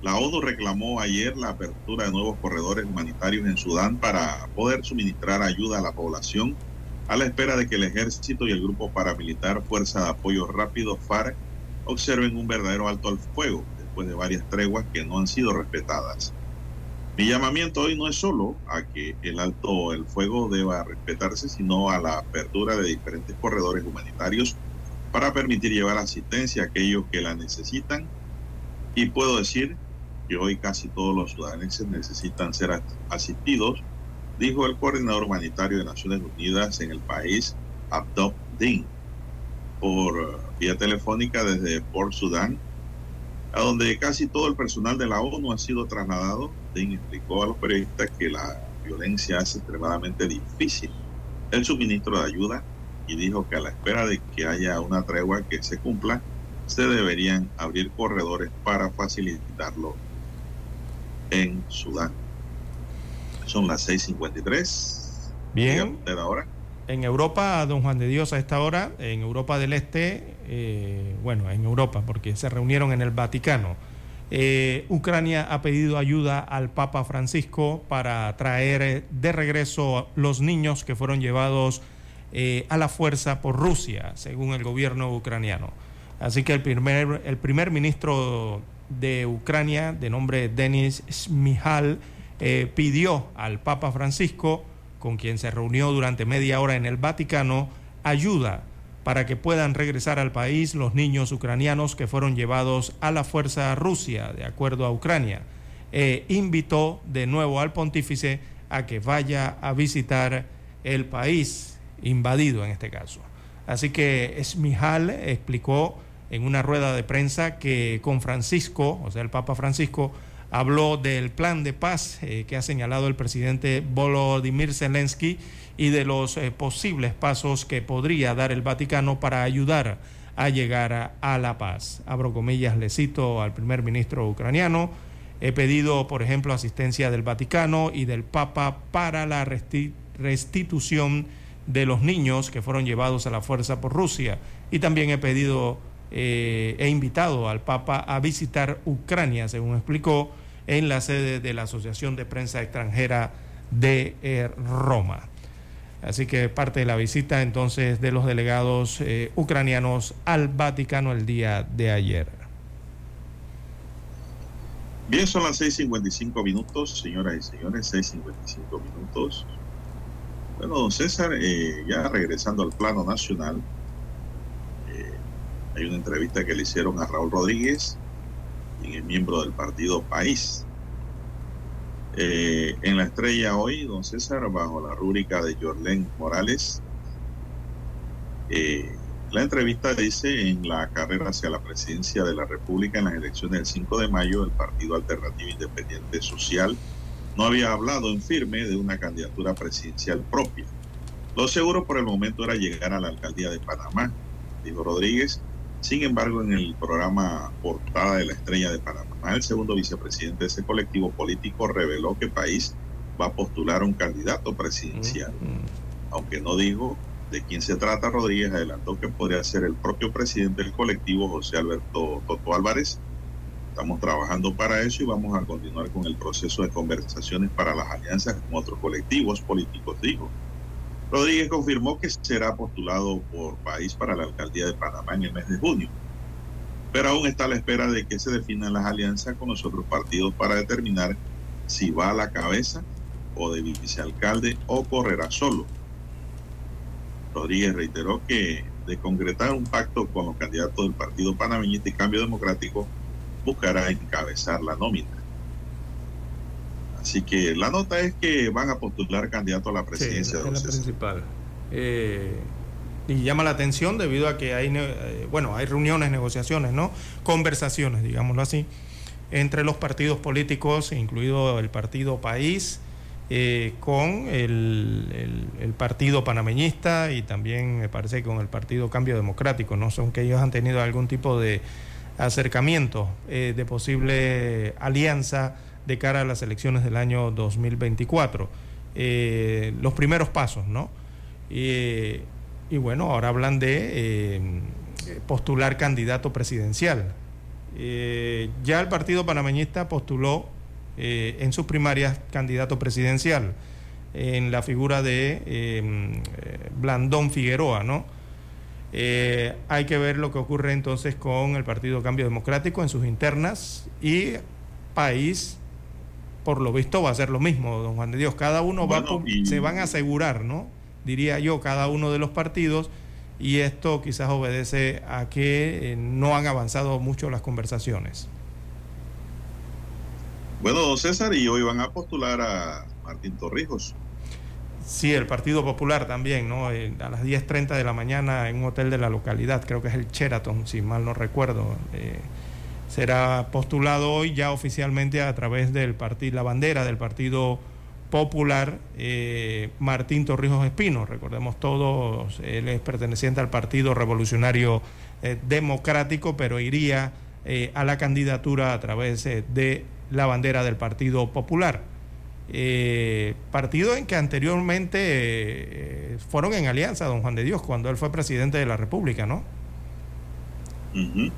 La ONU reclamó ayer la apertura de nuevos corredores humanitarios en Sudán para poder suministrar ayuda a la población a la espera de que el ejército y el grupo paramilitar Fuerza de Apoyo Rápido FARC observen un verdadero alto al fuego después de varias treguas que no han sido respetadas. Mi llamamiento hoy no es solo a que el alto el fuego deba respetarse, sino a la apertura de diferentes corredores humanitarios para permitir llevar asistencia a aquellos que la necesitan. Y puedo decir que hoy casi todos los ciudadanos necesitan ser asistidos, dijo el coordinador humanitario de Naciones Unidas en el país, Abdop Din, por vía telefónica desde Port Sudán, a donde casi todo el personal de la ONU ha sido trasladado. Explicó a los periodistas que la violencia hace extremadamente difícil el suministro de ayuda y dijo que a la espera de que haya una tregua que se cumpla, se deberían abrir corredores para facilitarlo en Sudán. Son las 6:53.
Bien. ahora. En Europa, don Juan de Dios, a esta hora, en Europa del Este, eh, bueno, en Europa, porque se reunieron en el Vaticano. Eh, Ucrania ha pedido ayuda al Papa Francisco para traer de regreso los niños que fueron llevados eh, a la fuerza por Rusia, según el gobierno ucraniano. Así que el primer, el primer ministro de Ucrania, de nombre Denis Smihal, eh, pidió al Papa Francisco, con quien se reunió durante media hora en el Vaticano, ayuda para que puedan regresar al país los niños ucranianos que fueron llevados a la fuerza a Rusia, de acuerdo a Ucrania. E invitó de nuevo al pontífice a que vaya a visitar el país invadido en este caso. Así que Esmijal explicó en una rueda de prensa que con Francisco, o sea, el Papa Francisco, habló del plan de paz eh, que ha señalado el presidente Volodymyr Zelensky y de los eh, posibles pasos que podría dar el Vaticano para ayudar a llegar a, la paz. Abro comillas, le cito al primer ministro ucraniano. He pedido, por ejemplo, asistencia del Vaticano y del Papa para la restitución de los niños que fueron llevados a la fuerza por Rusia. Y también he pedido, eh, he invitado al Papa a visitar Ucrania, según explicó, en la sede de la Asociación de Prensa Extranjera de eh, Roma. Así que parte de la visita entonces de los delegados eh, ucranianos al Vaticano el día de ayer.
Bien, son las 6.55 minutos, señoras y señores, 6.55 minutos. Bueno, don César, eh, ya regresando al plano nacional, hay una entrevista que le hicieron a Raúl Rodríguez, quien es miembro del partido País. Eh, en la estrella hoy, don César, bajo la rúbrica de Jorlen Morales, la entrevista dice en la carrera hacia la presidencia de la República en las elecciones del 5 de mayo, el Partido Alternativo Independiente Social no había hablado en firme de una candidatura presidencial propia. Lo seguro por el momento era llegar a la alcaldía de Panamá, dijo Rodríguez. Sin embargo, en el programa Portada de la Estrella de Panamá, el segundo vicepresidente de ese colectivo político reveló que país va a postular un candidato presidencial. Aunque no dijo de quién se trata, Rodríguez adelantó que podría ser el propio presidente del colectivo, José Alberto Toto Álvarez, Estamos trabajando para eso y vamos a continuar con el proceso de conversaciones para las alianzas con otros colectivos políticos, dijo. Rodríguez confirmó que será postulado por país para la alcaldía de Panamá en el mes de junio, pero aún está a la espera de que se definan las alianzas con los otros partidos para determinar si va a la cabeza o de vicealcalde o correrá solo. Rodríguez reiteró que de concretar un pacto con los candidatos del Partido Panameñista y Cambio Democrático, buscará encabezar la nómina. Así que la nota es que van a postular candidato a la presidencia
de la principal. Eh, y llama la atención debido a que hay, eh, bueno, hay reuniones, negociaciones, ¿no? Conversaciones, digámoslo así, entre los partidos políticos, incluido el partido País, eh, con el, el, partido panameñista y también me parece con el partido Cambio Democrático, ¿no? Son que ellos han tenido algún tipo de acercamiento eh, de posible alianza de cara a las elecciones del año 2024. Eh, los primeros pasos, ¿no? y bueno, ahora hablan de eh, postular candidato presidencial. ya el Partido Panameñista postuló en sus primarias candidato presidencial en la figura de Blandón Figueroa, ¿no? Eh, hay que ver lo que ocurre entonces con el Partido Cambio Democrático en sus internas y país, por lo visto, va a ser lo mismo, don Juan de Dios. Cada uno va se van a asegurar, ¿no? Diría yo, cada uno de los partidos y esto quizás obedece a que eh, no han avanzado mucho las conversaciones.
Bueno, don César, y hoy van a postular a Martín Torrijos.
Sí, el Partido Popular también, ¿no? Eh, a las 10.30 de la mañana en un hotel de la localidad, creo que es el Sheraton, si mal no recuerdo. Eh, será postulado hoy ya oficialmente a través del partido, la bandera del Partido Popular, eh, Martín Torrijos Espino. Recordemos todos, él es perteneciente al Partido Revolucionario Democrático, pero iría a la candidatura a través de la bandera del Partido Popular. Eh, partido en que anteriormente eh, fueron en alianza, don Juan de Dios, cuando él fue presidente de la República, ¿no?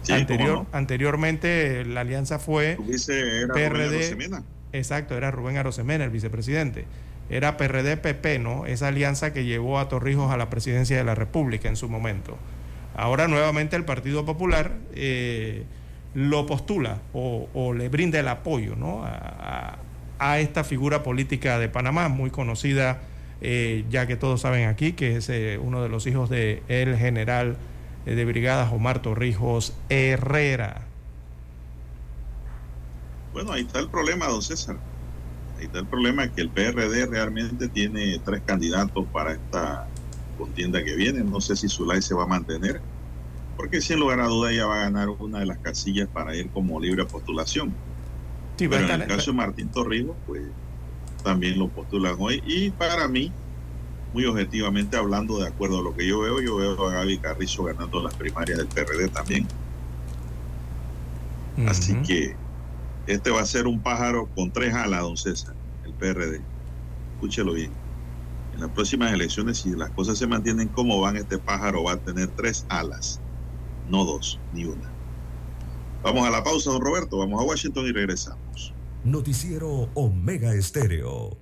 Anterior, Anteriormente la alianza fue PRD. Exacto, era Rubén Arosemena, el vicepresidente. Era PRD-PP, ¿no? Esa alianza que llevó a Torrijos a la presidencia de la República en su momento. Ahora nuevamente el Partido Popular eh, lo postula o, le brinda el apoyo, ¿no? a a esta figura política de Panamá, muy conocida, eh, ya que todos saben aquí, que es eh, uno de los hijos del el general eh, de brigadas Omar Torrijos Herrera.
Bueno, ahí está el problema, don César. Ahí está el problema, que el PRD realmente tiene tres candidatos para esta contienda que viene. No sé si Zulay se va a mantener, porque sin lugar a duda ella va a ganar una de las casillas para ir como libre postulación pero en el caso de Martín Torrijos, pues también lo postulan hoy. Y para mí, muy objetivamente hablando, de acuerdo a lo que yo veo, yo veo a Gaby Carrizo ganando las primarias del PRD también. Así que este va a ser un pájaro con tres alas, don César, el PRD. Escúchelo bien. En las próximas elecciones, si las cosas se mantienen como van, este pájaro va a tener tres alas, no dos, ni una. Vamos a la pausa, don Roberto. Vamos a Washington y regresamos.
Noticiero Omega Estéreo.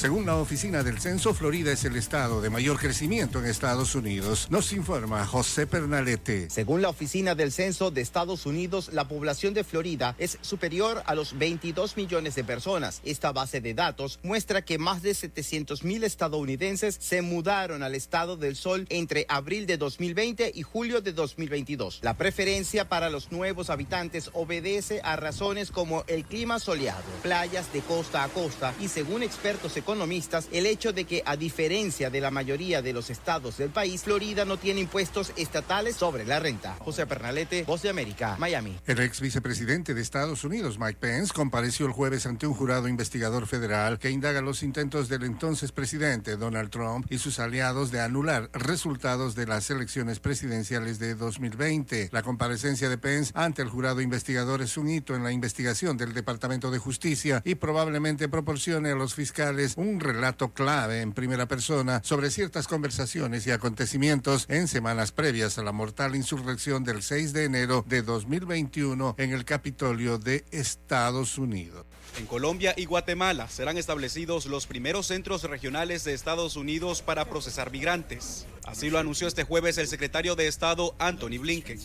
Según la oficina del censo, Florida es el estado de mayor crecimiento en Estados Unidos. Nos informa José Pernalete.
Según la oficina del censo de Estados Unidos, la población de Florida es superior a los 22 millones de personas. Esta base de datos muestra que más de 700 mil estadounidenses se mudaron al estado del sol entre abril de 2020 y julio de 2022. La preferencia para los nuevos habitantes obedece a razones como el clima soleado, playas de costa a costa y según expertos económicos, economistas el hecho de que, a diferencia de la mayoría de los estados del país, Florida no tiene impuestos estatales sobre la renta. José Pernalete, Voz de América, Miami.
El ex vicepresidente de Estados Unidos, Mike Pence, compareció el jueves ante un jurado investigador federal que indaga los intentos del entonces presidente Donald Trump y sus aliados de anular resultados de las elecciones presidenciales de 2020. La comparecencia de Pence ante el jurado investigador es un hito en la investigación del Departamento de Justicia y probablemente proporcione a los fiscales un relato clave en primera persona sobre ciertas conversaciones y acontecimientos en semanas previas a la mortal insurrección del 6 de enero de 2021 en el Capitolio de Estados Unidos.
En Colombia y Guatemala serán establecidos los primeros centros regionales de Estados Unidos para procesar migrantes. Así lo anunció este jueves el secretario de Estado Anthony Blinken.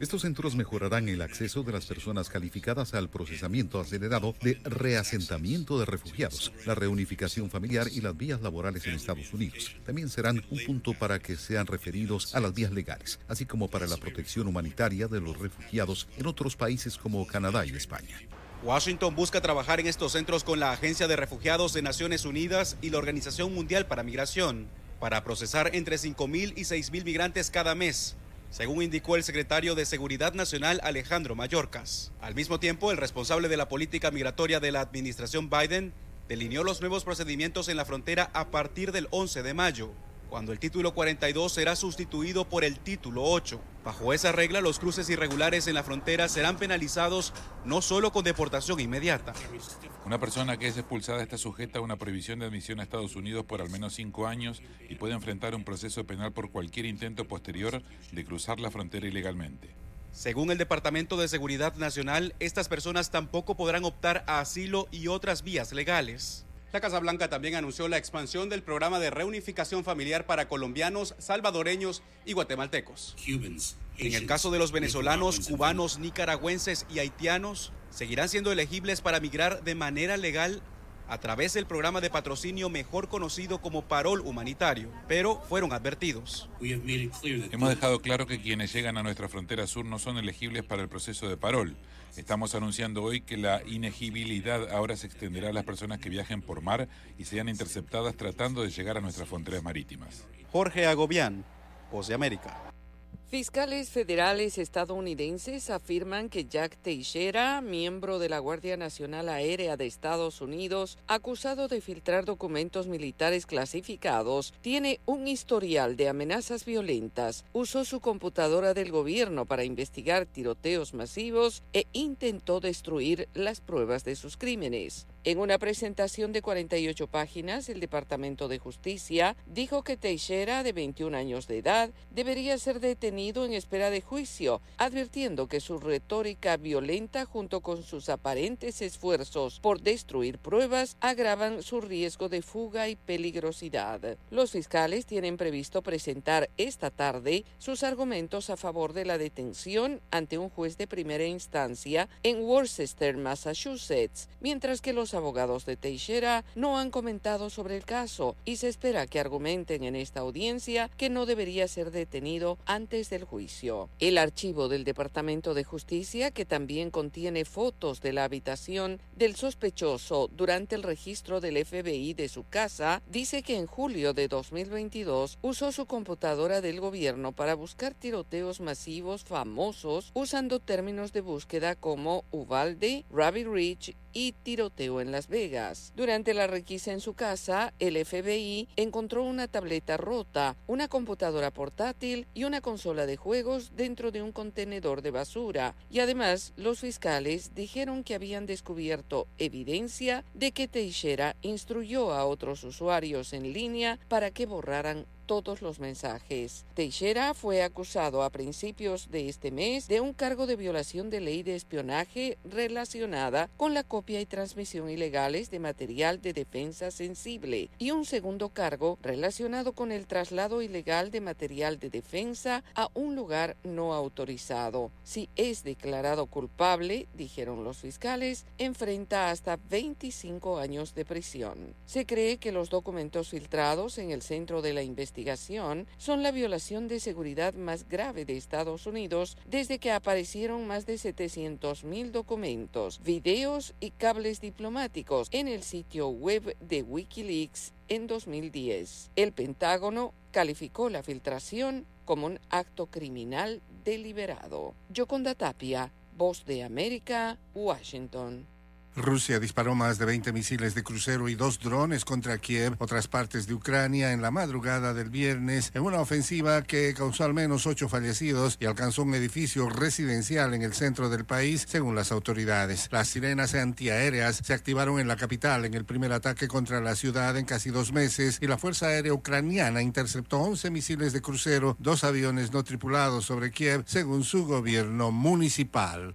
Estos centros mejorarán el acceso de las personas calificadas al procesamiento acelerado de reasentamiento de refugiados, la reunificación familiar y las vías laborales en Estados Unidos. También serán un punto para que sean referidos a las vías legales, así como para la protección humanitaria de los refugiados en otros países como Canadá y España.
Washington busca trabajar en estos centros con la Agencia de Refugiados de Naciones Unidas y la Organización Mundial para Migración para procesar entre 5.000 y 6.000 migrantes cada mes, según indicó el secretario de Seguridad Nacional Alejandro Mayorkas. Al mismo tiempo, el responsable de la política migratoria de la administración Biden delineó los nuevos procedimientos en la frontera a partir del 11 de mayo cuando el título 42 será sustituido por el título 8. Bajo esa regla, los cruces irregulares en la frontera serán penalizados no solo con deportación inmediata.
Una persona que es expulsada está sujeta a una prohibición de admisión a Estados Unidos por al menos cinco años y puede enfrentar un proceso penal por cualquier intento posterior de cruzar la frontera ilegalmente.
Según el Departamento de Seguridad Nacional, estas personas tampoco podrán optar a asilo y otras vías legales. La Casa Blanca también anunció la expansión del programa de reunificación familiar para colombianos, salvadoreños y guatemaltecos. En el caso de los venezolanos, cubanos, nicaragüenses y haitianos, seguirán siendo elegibles para migrar de manera legal a través del programa de patrocinio mejor conocido como Parol Humanitario, pero fueron advertidos.
Hemos dejado claro que quienes llegan a nuestra frontera sur no son elegibles para el proceso de Parol. Estamos anunciando hoy que la inegibilidad ahora se extenderá a las personas que viajen por mar y sean interceptadas tratando de llegar a nuestras fronteras marítimas.
Jorge Agobián, Voz de América.
Fiscales federales estadounidenses afirman que Jack Teixeira, miembro de la Guardia Nacional Aérea de Estados Unidos, acusado de filtrar documentos militares clasificados, tiene un historial de amenazas violentas, usó su computadora del gobierno para investigar tiroteos masivos e intentó destruir las pruebas de sus crímenes. En una presentación de 48 páginas, el Departamento de Justicia dijo que Teixeira, de 21 años de edad, debería ser detenido en espera de juicio, advirtiendo que su retórica violenta junto con sus aparentes esfuerzos por destruir pruebas agravan su riesgo de fuga y peligrosidad. Los fiscales tienen previsto presentar esta tarde sus argumentos a favor de la detención ante un juez de primera instancia en Worcester, Massachusetts, mientras que los abogados de Teixeira no han comentado sobre el caso y se espera que argumenten en esta audiencia que no debería ser detenido antes del juicio. El archivo del Departamento de Justicia, que también contiene fotos de la habitación del sospechoso durante el registro del FBI de su casa, dice que en julio de 2022 usó su computadora del gobierno para buscar tiroteos masivos famosos usando términos de búsqueda como Uvalde, Rabbit Ridge y tiroteo en Las Vegas. Durante la requisa en su casa, el FBI encontró una tableta rota, una computadora portátil y una consola de juegos dentro de un contenedor de basura. Y además, los fiscales dijeron que habían descubierto evidencia de que Teixeira instruyó a otros usuarios en línea para que borraran todos los mensajes. Teixeira fue acusado a principios de este mes de un cargo de violación de ley de espionaje relacionada con la copia y transmisión ilegales de material de defensa sensible y un segundo cargo relacionado con el traslado ilegal de material de defensa a un lugar no autorizado. Si es declarado culpable, dijeron los fiscales, enfrenta hasta 25 años de prisión. Se cree que los documentos filtrados en el centro de la investigación son la violación de seguridad más grave de Estados Unidos desde que aparecieron más de 700 mil documentos, videos y cables diplomáticos en el sitio web de Wikileaks en 2010. El Pentágono calificó la filtración como un acto criminal deliberado. Yoconda Tapia, Voz de América, Washington.
Rusia disparó más de 20 misiles de crucero y dos drones contra Kiev, otras partes de Ucrania, en la madrugada del viernes, en una ofensiva que causó al menos ocho fallecidos y alcanzó un edificio residencial en el centro del país, según las autoridades. Las sirenas antiaéreas se activaron en la capital en el primer ataque contra la ciudad en casi dos meses y la Fuerza Aérea Ucraniana interceptó 11 misiles de crucero, dos aviones no tripulados sobre Kiev, según su gobierno municipal.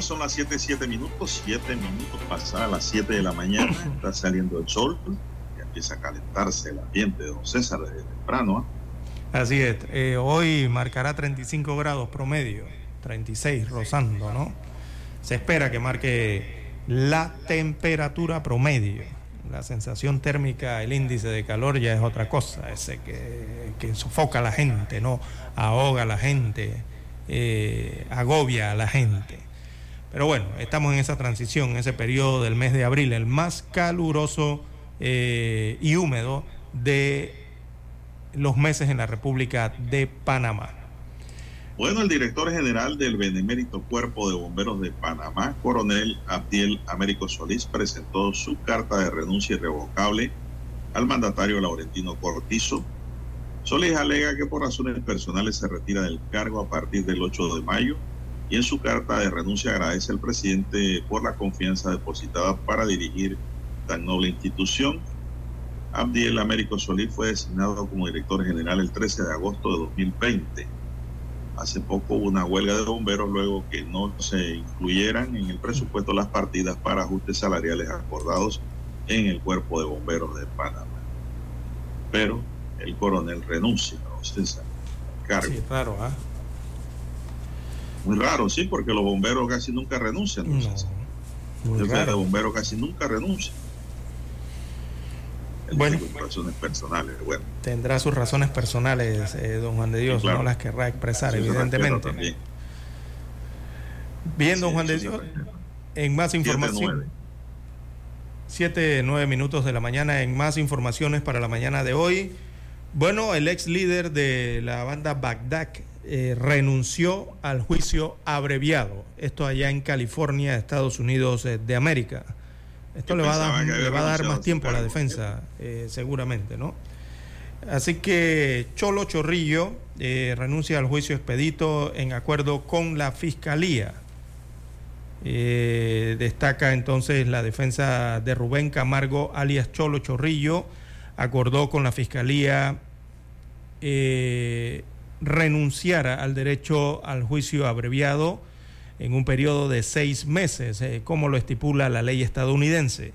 Son las 7, 7 minutos, 7 minutos pasadas las 7 de la mañana, está saliendo el sol, y empieza a calentarse el ambiente de don César desde temprano.
¿ah? Así es, eh, hoy marcará 35 grados promedio, 36 rozando, ¿no? Se espera que marque la temperatura promedio. La sensación térmica, el índice de calor ya es otra cosa, ese que, que sofoca a la gente, ¿no? Ahoga a la gente eh, agobia a la gente. Pero bueno, estamos en esa transición, en ese periodo del mes de abril, el más caluroso eh, y húmedo de los meses en la República de Panamá.
Bueno, el director general del Benemérito Cuerpo de Bomberos de Panamá, coronel Abdiel Américo Solís, presentó su carta de renuncia irrevocable al mandatario Laurentino Cortizo Solís alega que por razones personales se retira del cargo a partir del 8 de mayo y en su carta de renuncia agradece al presidente por la confianza depositada para dirigir tan noble institución. Abdiel Américo Solís fue designado como director general el 13 de agosto de 2020. Hace poco hubo una huelga de bomberos luego que no se incluyeran en el presupuesto las partidas para ajustes salariales acordados en el cuerpo de bomberos de Panamá. Pero el coronel renuncia, ¿no? César,
cargo. Sí, raro, ¿ah?
Muy raro, sí, porque los bomberos casi nunca renuncian. ¿no? Muy raro. bomberos casi nunca renuncian.
bueno,
razones personales, bueno.
Tendrá sus razones personales, eh, don Juan de Dios, no las querrá expresar, evidentemente. Bien, don Juan de Dios, en más información. Siete, nueve minutos de la mañana, en más informaciones para la mañana de hoy. Bueno, el ex líder de la banda Bagdad eh, renunció al juicio abreviado. Esto allá en California, Estados Unidos eh, de América. Esto le va, a dar, le va a dar más tiempo a la defensa, eh, seguramente, ¿no? Así que Cholo Chorrillo renuncia al juicio expedito en acuerdo con la fiscalía. destaca entonces la defensa de Rubén Camargo, alias Cholo Chorrillo, acordó con la fiscalía eh, renunciara al derecho al juicio abreviado en un periodo de seis meses, eh, como lo estipula la ley estadounidense.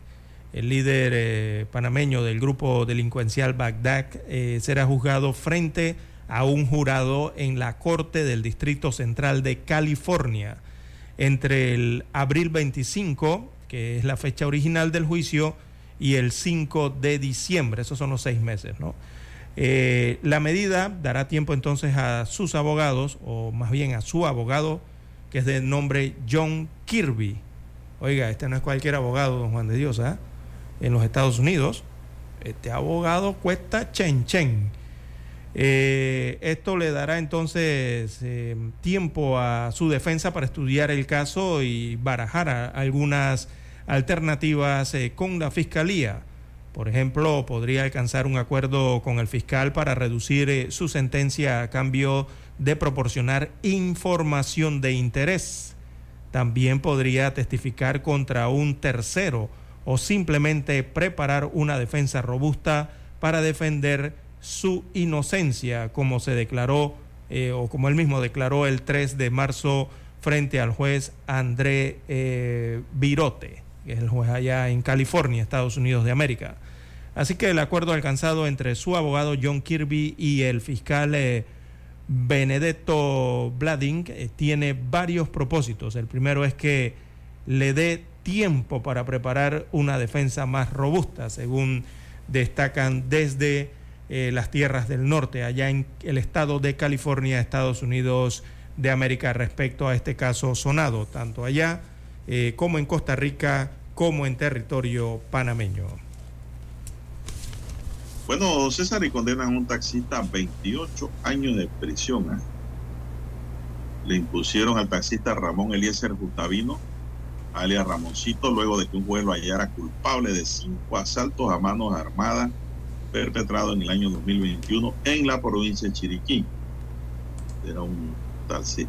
El líder eh, panameño del grupo delincuencial Bagdad será juzgado frente a un jurado en la Corte del Distrito Central de California entre el abril 25, que es la fecha original del juicio, y el 5 de diciembre. Esos son los seis meses, ¿no? Eh, la medida dará tiempo entonces a sus abogados, o más bien a su abogado, que es de nombre John Kirby. Oiga, este no es cualquier abogado, don Juan de Dios, ¿ah? En los Estados Unidos, este abogado cuesta chen chen. Eh, esto le dará entonces eh, tiempo a su defensa para estudiar el caso y barajar algunas alternativas con la fiscalía. Por ejemplo, podría alcanzar un acuerdo con el fiscal para reducir eh, su sentencia a cambio de proporcionar información de interés. También podría testificar contra un tercero o simplemente preparar una defensa robusta para defender su inocencia, como se declaró eh, o como él mismo declaró el 3 de marzo frente al juez André eh, Virote que es el juez allá en California, Estados Unidos de América. Así que el acuerdo alcanzado entre su abogado John Kirby y el fiscal eh, Benedetto Blading eh, tiene varios propósitos. El primero es que le dé tiempo para preparar una defensa más robusta, según destacan desde eh, las tierras del norte, allá en el estado de California, Estados Unidos de América, respecto a este caso sonado, tanto allá eh, como en Costa Rica, como en territorio panameño.
Bueno, César, y condenan a un taxista a 28 años de prisión. ¿eh? Le impusieron al taxista Ramón Eliezer Gustavino, alias Ramoncito, luego de que un juez lo hallara culpable de cinco asaltos a manos armadas perpetrados en el año 2021 en la provincia de Chiriquí. Era un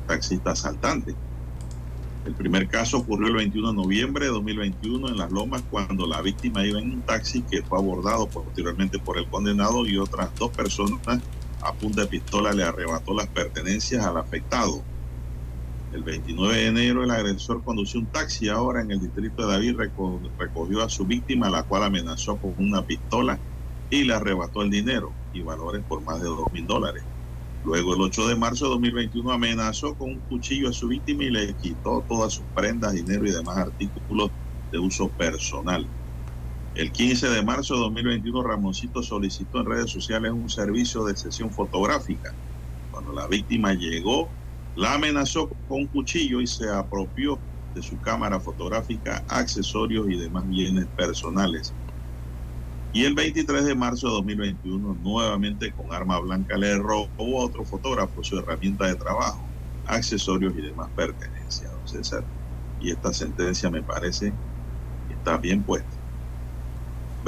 taxista asaltante. El primer caso ocurrió el 21 de noviembre de 2021 en Las Lomas cuando la víctima iba en un taxi que fue abordado posteriormente por el condenado y otras dos personas a punta de pistola le arrebató las pertenencias al afectado. El 29 de enero el agresor condució un taxi ahora en el distrito de David, recogió a su víctima, la cual amenazó con una pistola y le arrebató el dinero y valores por más de 2 mil dólares. Luego, el 8 de marzo de 2021, amenazó con un cuchillo a su víctima y le quitó todas sus prendas, dinero y demás artículos de uso personal. El 15 de marzo de 2021, Ramoncito solicitó en redes sociales un servicio de sesión fotográfica. Cuando la víctima llegó, la amenazó con un cuchillo y se apropió de su cámara fotográfica, accesorios y demás bienes personales. Y el 23 de marzo de 2021, nuevamente con arma blanca, le robó a otro fotógrafo su herramienta de trabajo, accesorios y demás pertenencias, don César. Y esta sentencia me parece que está bien puesta.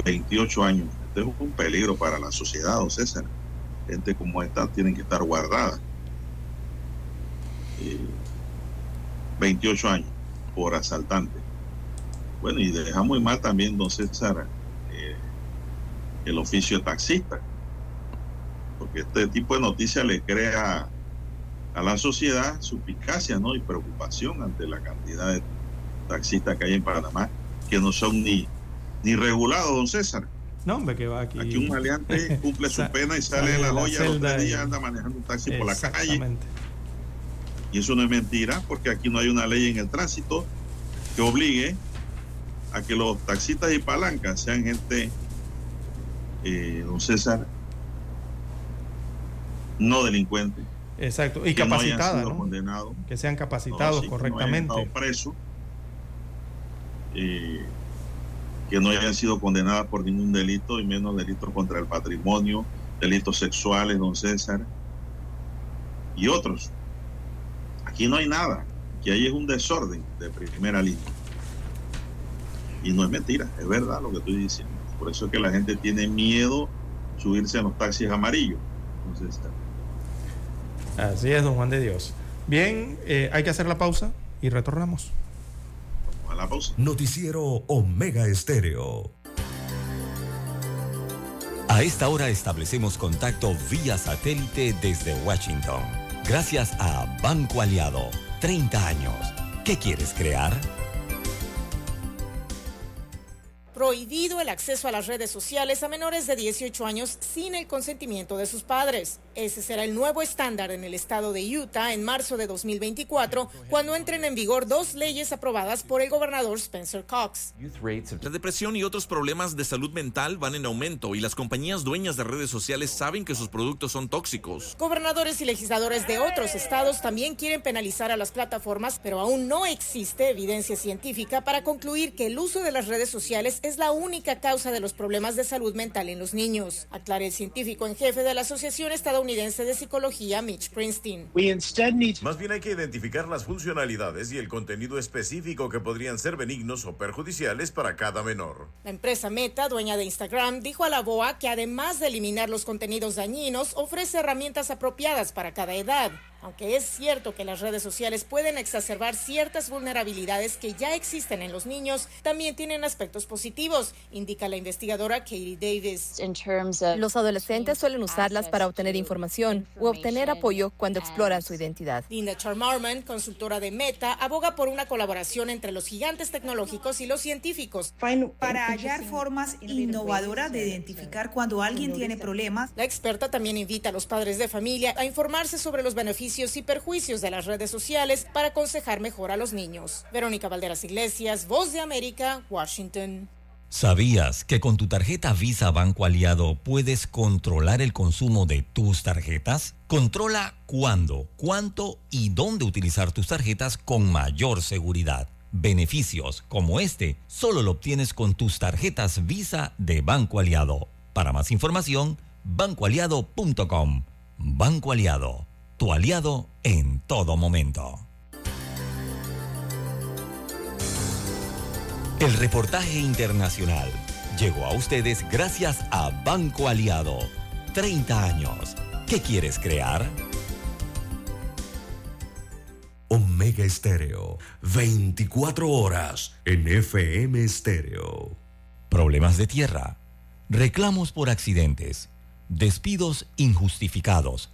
28 años. Este es un peligro para la sociedad, don César. Gente como esta tienen que estar guardada. 28 años por asaltante. Bueno, y deja muy mal también, don César, el oficio de taxista. Porque este tipo de noticias le crea a la sociedad suspicacia ¿no? y preocupación ante la cantidad de taxistas que hay en Panamá que no son ni, ni regulados, don César.
No, hombre, que va aquí.
Aquí un maleante cumple su pena y sale de la joya los tres días anda manejando un taxi por la calle. Y eso no es mentira, porque aquí no hay una ley en el tránsito que obligue a que los taxistas y palancas sean gente eh, don César, no delincuente.
Exacto, y capacitada, no que sean capacitados correctamente.
Que no preso, eh, que no hayan sido condenadas por ningún delito y menos delitos contra el patrimonio, delitos sexuales, don César, y otros. Aquí no hay nada, aquí hay es un desorden de primera línea. Y no es mentira, es verdad lo que estoy diciendo. Por eso es que la gente tiene miedo subirse a los taxis amarillos.
Así es, don Juan de Dios. Bien, eh, hay que hacer la pausa y retornamos.
Vamos a la pausa.
Noticiero Omega Estéreo. A esta hora establecemos contacto vía satélite desde Washington. Gracias a Banco Aliado. 30 años. ¿Qué quieres crear?
Prohibido el acceso a las redes sociales a menores de 18 años sin el consentimiento de sus padres. Ese será el nuevo estándar en el estado de Utah en marzo de 2024, cuando entren en vigor dos leyes aprobadas por el gobernador Spencer Cox.
La depresión y otros problemas de salud mental van en aumento y las compañías dueñas de redes sociales saben que sus productos son tóxicos.
Gobernadores y legisladores de otros estados también quieren penalizar a las plataformas, pero aún no existe evidencia científica para concluir que el uso de las redes sociales es la única causa de los problemas de salud mental en los niños, aclara el científico en jefe de la Asociación Estadounidense de Psicología, Mitch Prinstein.
Más bien hay que identificar las funcionalidades y el contenido específico que podrían ser benignos o perjudiciales para cada menor.
La empresa Meta, dueña de Instagram, dijo a la BOA que además de eliminar los contenidos dañinos, ofrece herramientas apropiadas para cada edad. Aunque es cierto que las redes sociales pueden exacerbar ciertas vulnerabilidades que ya existen en los niños, también tienen aspectos positivos, indica la investigadora Katie Davis.
Los adolescentes suelen usarlas para obtener información o obtener apoyo cuando exploran su identidad.
Linda Charmarman, consultora de Meta, aboga por una colaboración entre los gigantes tecnológicos y los científicos.
Para hallar formas innovadoras de identificar cuando alguien tiene problemas.
La experta también invita a los padres de familia a informarse sobre los beneficios y perjuicios de las redes sociales para aconsejar mejor a los niños. Verónica Valderas Iglesias, Voz de América, Washington.
¿Sabías que con tu tarjeta Visa Banco Aliado puedes controlar el consumo de tus tarjetas? Controla cuándo, cuánto y dónde utilizar tus tarjetas con mayor seguridad. Beneficios como este solo lo obtienes con tus tarjetas Visa de Banco Aliado. Para más información, bancoaliado.com. Banco Aliado tu aliado en todo momento. El reportaje internacional llegó a ustedes gracias a Banco Aliado. 30 años. ¿Qué quieres crear? Omega Estéreo. 24 horas en FM Estéreo. Problemas de tierra. Reclamos por accidentes. Despidos injustificados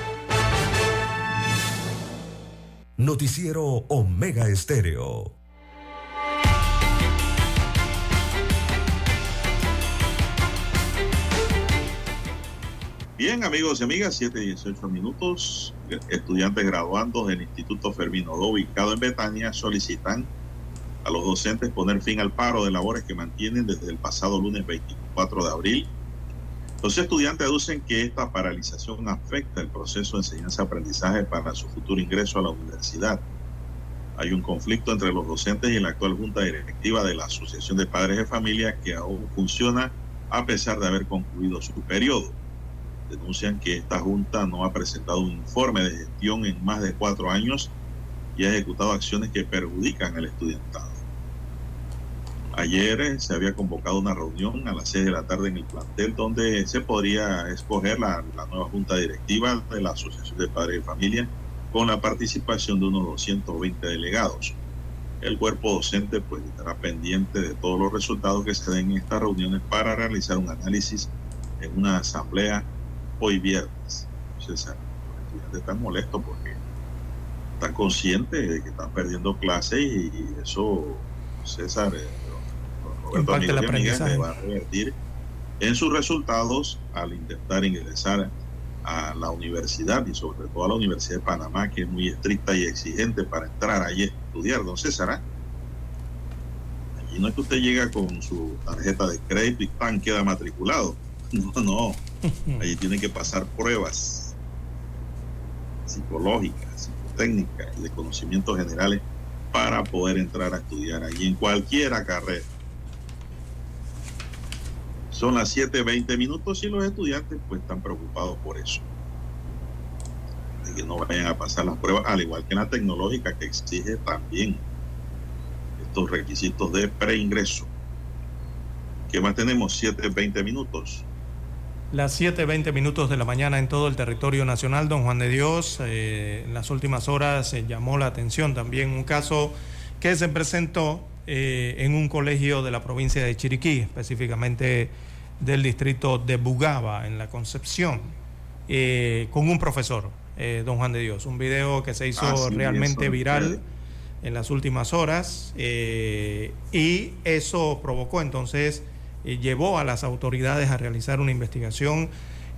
Noticiero Omega Estéreo.
Bien, amigos y amigas, 7 y 18 minutos. Estudiantes graduandos del Instituto Fermino Do, ubicado en Betania, solicitan a los docentes poner fin al paro de labores que mantienen desde el pasado lunes 24 de abril. Los estudiantes aducen que esta paralización afecta el proceso de enseñanza-aprendizaje para su futuro ingreso a la universidad. Hay un conflicto entre los docentes y la actual junta directiva de la Asociación de Padres de Familia que aún funciona a pesar de haber concluido su periodo denuncian que esta Junta no ha presentado un informe de gestión en más de cuatro años y ha ejecutado acciones que perjudican al estudiantado. Ayer eh, se había convocado una reunión a las seis de la tarde en el plantel donde se podría escoger la, la nueva Junta Directiva de la Asociación de Padres de Familia con la participación de unos 220 delegados. El cuerpo docente pues estará pendiente de todos los resultados que se den en estas reuniones para realizar un análisis en una asamblea hoy viernes. César, los estudiantes están molestos porque están conscientes de que están perdiendo clases y, eso, César, Roberto
Impacta el
amigos y amigas, va a revertir en sus resultados al intentar ingresar a la universidad y sobre todo a la Universidad de Panamá, que es muy estricta y exigente para entrar allí a estudiar. Don César, ¿ah? allí no es que usted llega con su tarjeta de crédito y tan queda matriculado. No, no. Allí tiene que pasar pruebas psicológicas, psicotécnicas y de conocimientos generales para poder entrar a estudiar allí en cualquiera carrera. Son las 7.20 minutos y los estudiantes pues están preocupados por eso. Que no vayan a pasar las pruebas, al igual que en la tecnológica que exige también estos requisitos de preingreso. ¿Qué más tenemos? 7.20 minutos.
Las 7.20 minutos de la mañana en todo el territorio nacional, don Juan de Dios, eh, en las últimas horas se llamó la atención también un caso que se presentó eh, en un colegio de la provincia de Chiriquí, específicamente del distrito de Bugaba, en la Concepción, eh, con un profesor, eh, don Juan de Dios. Un video que se hizo
Ah, sí,
realmente
eso,
viral en las últimas horas eh, y eso provocó entonces, llevó a las autoridades a realizar una investigación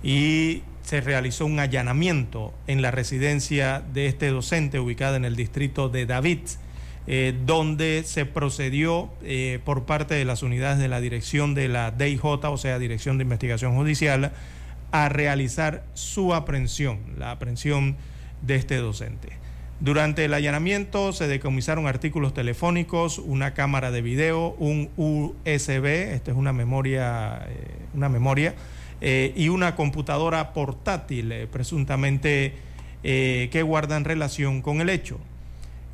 y se realizó un allanamiento en la residencia de este docente ubicada en el distrito de David, eh, donde se procedió eh, por parte de las unidades de la dirección de la DIJ, o sea, Dirección de Investigación Judicial, a realizar su aprehensión, la aprehensión de este docente. Durante el allanamiento se decomisaron artículos telefónicos, una cámara de video, un USB, esta es una memoria, eh, una memoria, y una computadora portátil, presuntamente que guardan relación con el hecho.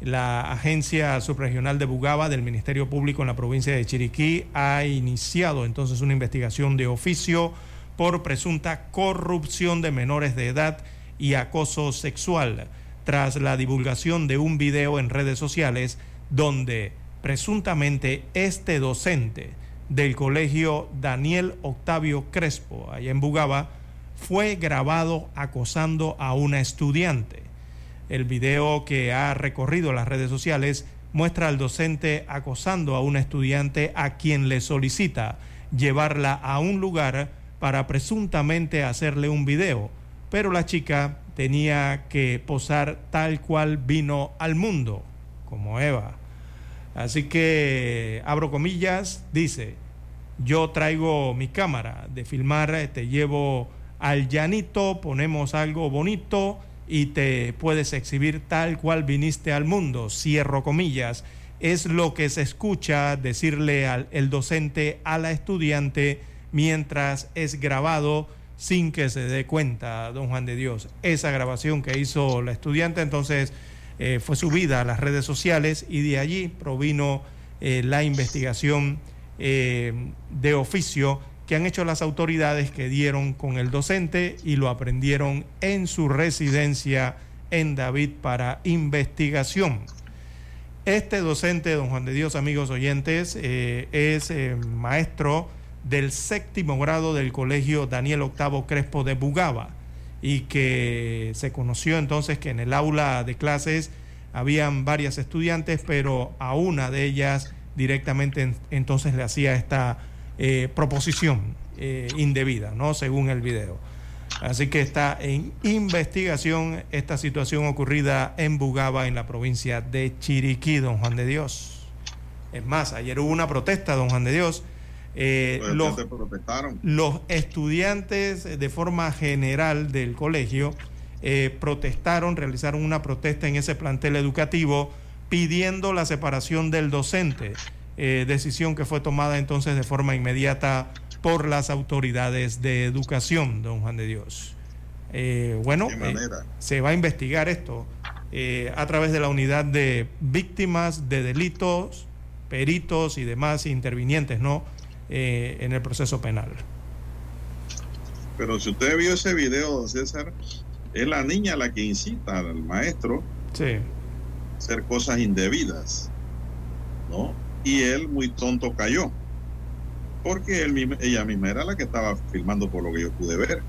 La Agencia Subregional de Bugaba del Ministerio Público en la provincia de Chiriquí ha iniciado entonces una investigación de oficio por presunta corrupción de menores de edad y acoso sexual tras la divulgación de un video en redes sociales donde presuntamente este docente del colegio Daniel Octavio Crespo, allá en Bugaba, fue grabado acosando a una estudiante. El video que ha recorrido las redes sociales muestra al docente acosando a una estudiante a quien le solicita llevarla a un lugar para presuntamente hacerle un video, pero la chica tenía que posar tal cual vino al mundo, como Eva. Así que, abro comillas, dice, yo traigo mi cámara de filmar, te llevo al llanito, ponemos algo bonito y te puedes exhibir tal cual viniste al mundo, cierro comillas. Es lo que se escucha decirle al el docente a la estudiante mientras es grabado sin que se dé cuenta, don Juan de Dios. Esa grabación que hizo la estudiante entonces eh, fue subida a las redes sociales y de allí provino eh, la investigación eh, de oficio que han hecho las autoridades que dieron con el docente y lo aprendieron en su residencia en David para investigación. Este docente, don Juan de Dios, amigos oyentes, eh, es eh, maestro del séptimo grado del colegio Daniel Octavo Crespo de Bugaba y que se conoció entonces que en el aula de clases habían varias estudiantes, pero a una de ellas directamente entonces le hacía esta eh, proposición eh, indebida, ¿no? Según el video. Así que está en investigación esta situación ocurrida en Bugaba, en la provincia de Chiriquí, don Juan de Dios. Es más, ayer hubo una protesta, don Juan de Dios. Eh, los, los, estudiantes de forma general del colegio eh, protestaron, realizaron una protesta en ese plantel educativo pidiendo la separación del docente, eh, decisión que fue tomada entonces de forma inmediata por las autoridades de educación, don Juan de Dios. Eh, bueno, eh, se va a investigar esto a través de la unidad de víctimas de delitos, peritos y demás intervinientes, ¿no? en el proceso penal.
Pero si usted vio ese video, don César, es la niña la que incita al maestro
sí
hacer cosas indebidas, ¿no? Y él muy tonto cayó, porque él, ella misma era la que estaba filmando por lo que yo pude ver.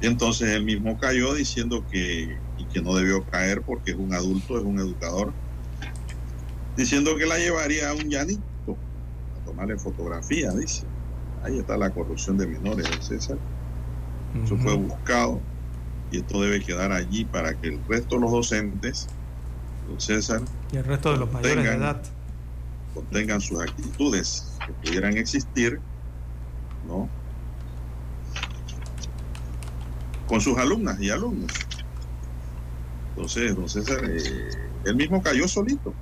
Y entonces él mismo cayó diciendo que, y que no debió caer porque es un adulto, es un educador, diciendo que la llevaría a un llanito a tomarle fotografía, dice. Ahí está la corrupción de menores, César. Eso fue buscado y esto debe quedar allí para que el resto de los docentes César.
Y el resto de los mayores de edad.
Contengan sus actitudes que pudieran existir, ¿no? Con sus alumnas y alumnos. Entonces, don César, eh, él mismo cayó solito.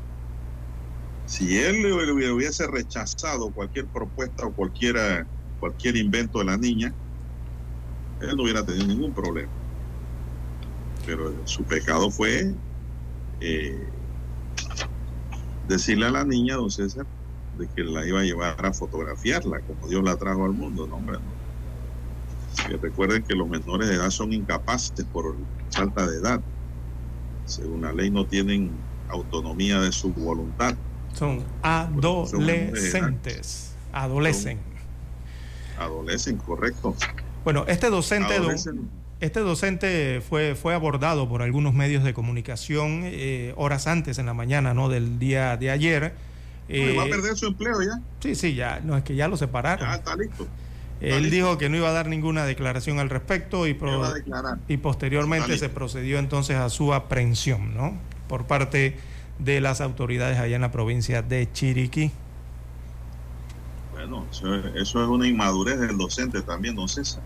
Si él le hubiese rechazado cualquier propuesta o cualquiera, cualquier invento de la niña, él no hubiera tenido ningún problema. Pero su pecado fue eh, decirle a la niña, don César, de que la iba a llevar a fotografiarla, como Dios la trajo al mundo, no, hombre, Que recuerden que los menores de edad son incapaces por falta de edad. Según la ley no tienen autonomía de su voluntad.
Son adolescentes. Adolecen.
Adolecen, correcto.
Bueno, este docente, este docente fue, fue abordado por algunos medios de comunicación eh, horas antes en la mañana ¿no? del día de ayer.
va a eh, perder su empleo ya.
Sí, sí, ya, no es que ya lo separaron.
Ya está listo.
Él dijo que no iba a dar ninguna declaración al respecto y, y posteriormente se procedió entonces a su aprehensión, ¿no? Por parte de las autoridades allá en la provincia de Chiriquí.
Bueno, eso, eso es una inmadurez del docente también, don César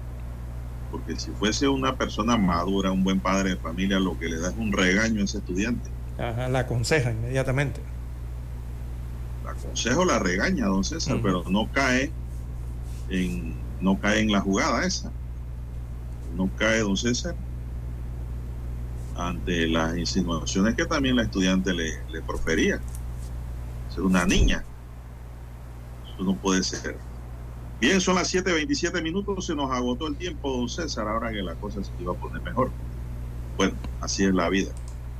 porque si fuese una persona madura, un buen padre de familia, lo que le da es un regaño a ese estudiante.
Ajá, la aconseja inmediatamente.
La aconseja o la regaña, don César, pero no cae en no cae en la jugada esa. No cae, don César, ante las insinuaciones que también la estudiante le, le profería. Ser una niña. Eso no puede ser. Bien, son las 7.27 minutos, se nos agotó el tiempo, don César, ahora que la cosa se iba a poner mejor. Bueno, así es la vida.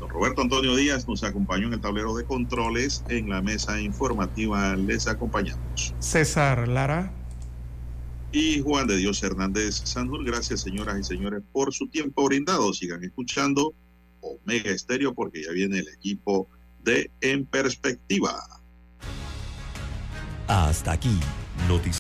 Don Roberto Antonio Díaz nos acompañó en el tablero de controles, en la mesa informativa les acompañamos.
César Lara.
Y Juan de Dios Hernández Sanjur, gracias señoras y señores por su tiempo brindado. Sigan escuchando Omega Estéreo porque ya viene el equipo de En Perspectiva.
Hasta aquí, noticias.